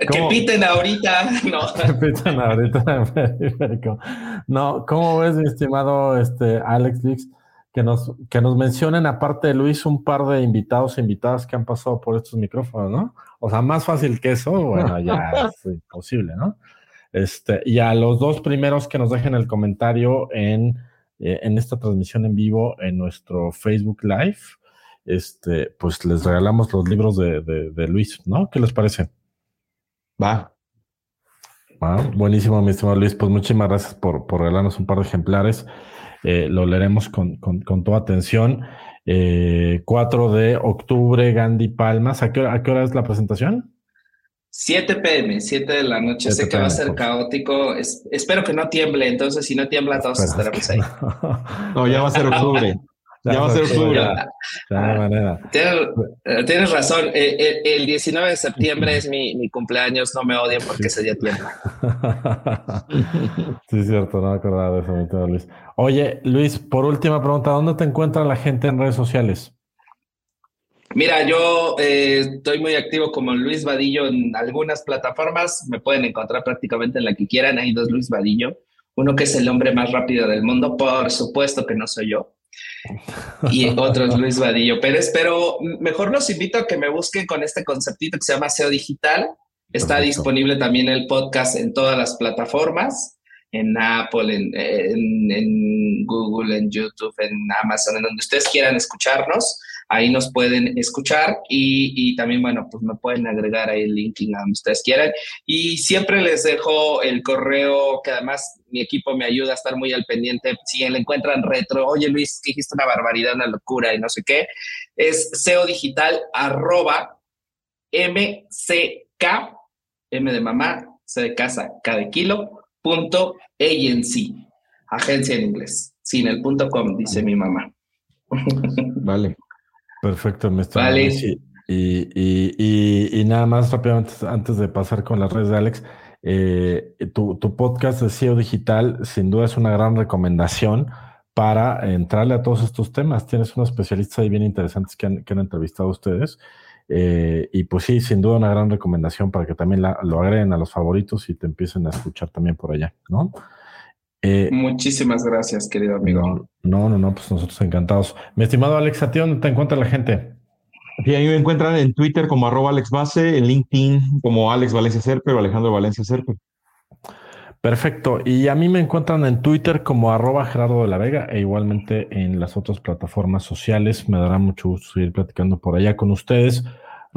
Speaker 3: Que piten ahorita, no.
Speaker 1: Que piten ahorita. no, ¿cómo ves, mi estimado este, Alex Dix? Que nos, que nos mencionen, aparte de Luis, un par de invitados e invitadas que han pasado por estos micrófonos, ¿no? O sea, más fácil que eso, bueno, ya es imposible, ¿no? Este, y a los dos primeros que nos dejen el comentario en, eh, en esta transmisión en vivo en nuestro Facebook Live, este, pues les regalamos los libros de, de, Luis, ¿no? ¿Qué les parece?
Speaker 2: Va.
Speaker 1: buenísimo, mi estimado Luis. Pues muchísimas gracias por, por regalarnos un par de ejemplares. Eh, lo leeremos con, con, con toda atención. 4 eh, de octubre, Gandhi Palmas. ¿A qué, ¿A qué hora es la presentación?
Speaker 3: 7 pm, 7 de la noche. Sé que va a ser cautico. caótico. espero que no tiemble. Entonces, si no tiembla, todos estaremos ahí.
Speaker 2: No, ya va a ser octubre. ya va a ser octubre.
Speaker 3: Eh, tienes, razón. Eh, eh, el, 19 de septiembre es mi, mi, cumpleaños. No me odien porque ese día tiembla.
Speaker 1: sí, es cierto. No me acordaba de eso, Luis. Oye, Luis, por última pregunta. ¿Dónde te encuentra la gente en redes sociales?
Speaker 3: Mira, yo eh, estoy muy activo como Luis Vadillo en algunas plataformas. Me pueden encontrar prácticamente en la que quieran. Hay dos Luis Vadillo. Uno que es el hombre más rápido del mundo. Por supuesto que no soy yo. Y otro es Luis Vadillo Pérez. Pero mejor los invito a que me busquen con este conceptito que se llama SEO Digital. Está disponible también el podcast en todas las plataformas. En Apple, en, en Google, en YouTube, en Amazon, en donde ustedes quieran escucharnos ahí nos pueden escuchar y, y también, bueno, pues me pueden agregar ahí el LinkedIn a donde ustedes quieran. Y siempre les dejo el correo que además mi equipo me ayuda a estar muy al pendiente. Si le encuentran retro, oye Luis, que dijiste una barbaridad, una locura y no sé qué, es SEO digital arroba MCK, M de mamá, C de casa, K de kilo, punto agency, agencia en inglés, sin el punto com, dice mi mamá.
Speaker 2: Vale.
Speaker 1: Perfecto, me está vale. Y, y, y, nada más rápidamente, antes de pasar con las redes de Alex, eh, tu, tu, podcast de SEO Digital sin duda es una gran recomendación para entrarle a todos estos temas. Tienes unos especialistas ahí bien interesantes que han, que han entrevistado a ustedes. Eh, y pues sí, sin duda una gran recomendación para que también lo agreguen a los favoritos y te empiecen a escuchar también por allá, ¿no?
Speaker 3: Eh, Muchísimas gracias, querido amigo.
Speaker 1: No, no, no, pues nosotros encantados. Mi estimado Alex, ¿a ti dónde te encuentra la gente?
Speaker 2: Sí, ahí me encuentran en Twitter como arroba Alex Base, en LinkedIn como Alex Valencia Serpe o Alejandro Valencia Serpe.
Speaker 1: Perfecto. Y a mí me encuentran en Twitter como arroba Gerardo de la Vega e igualmente en las otras plataformas sociales. Me dará mucho gusto seguir platicando por allá con ustedes.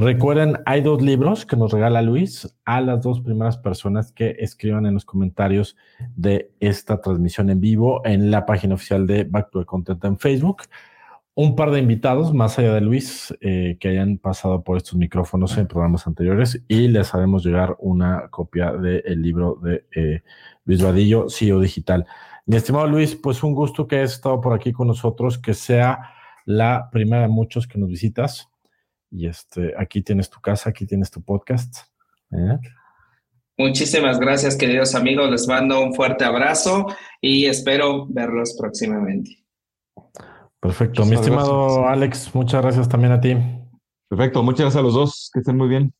Speaker 1: Recuerden, hay dos libros que nos regala Luis a las dos primeras personas que escriban en los comentarios de esta transmisión en vivo en la página oficial de Back to the Content en Facebook. Un par de invitados, más allá de Luis, eh, que hayan pasado por estos micrófonos en programas anteriores y les haremos llegar una copia del libro de eh, Luis Vadillo, CEO Digital. Mi estimado Luis, pues un gusto que hayas estado por aquí con nosotros, que sea la primera de muchos que nos visitas. Y este, aquí tienes tu casa, aquí tienes tu podcast. ¿eh?
Speaker 3: Muchísimas gracias, queridos amigos. Les mando un fuerte abrazo y espero verlos próximamente.
Speaker 1: Perfecto. Mi estimado Alex, muchas gracias también a ti.
Speaker 2: Perfecto. Muchas gracias a los dos. Que estén muy bien.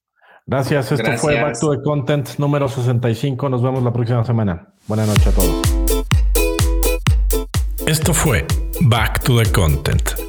Speaker 1: Gracias. Esto fue Back to the Content número 65. Nos vemos la próxima semana. Buenas noches a todos. Esto fue Back to the Content.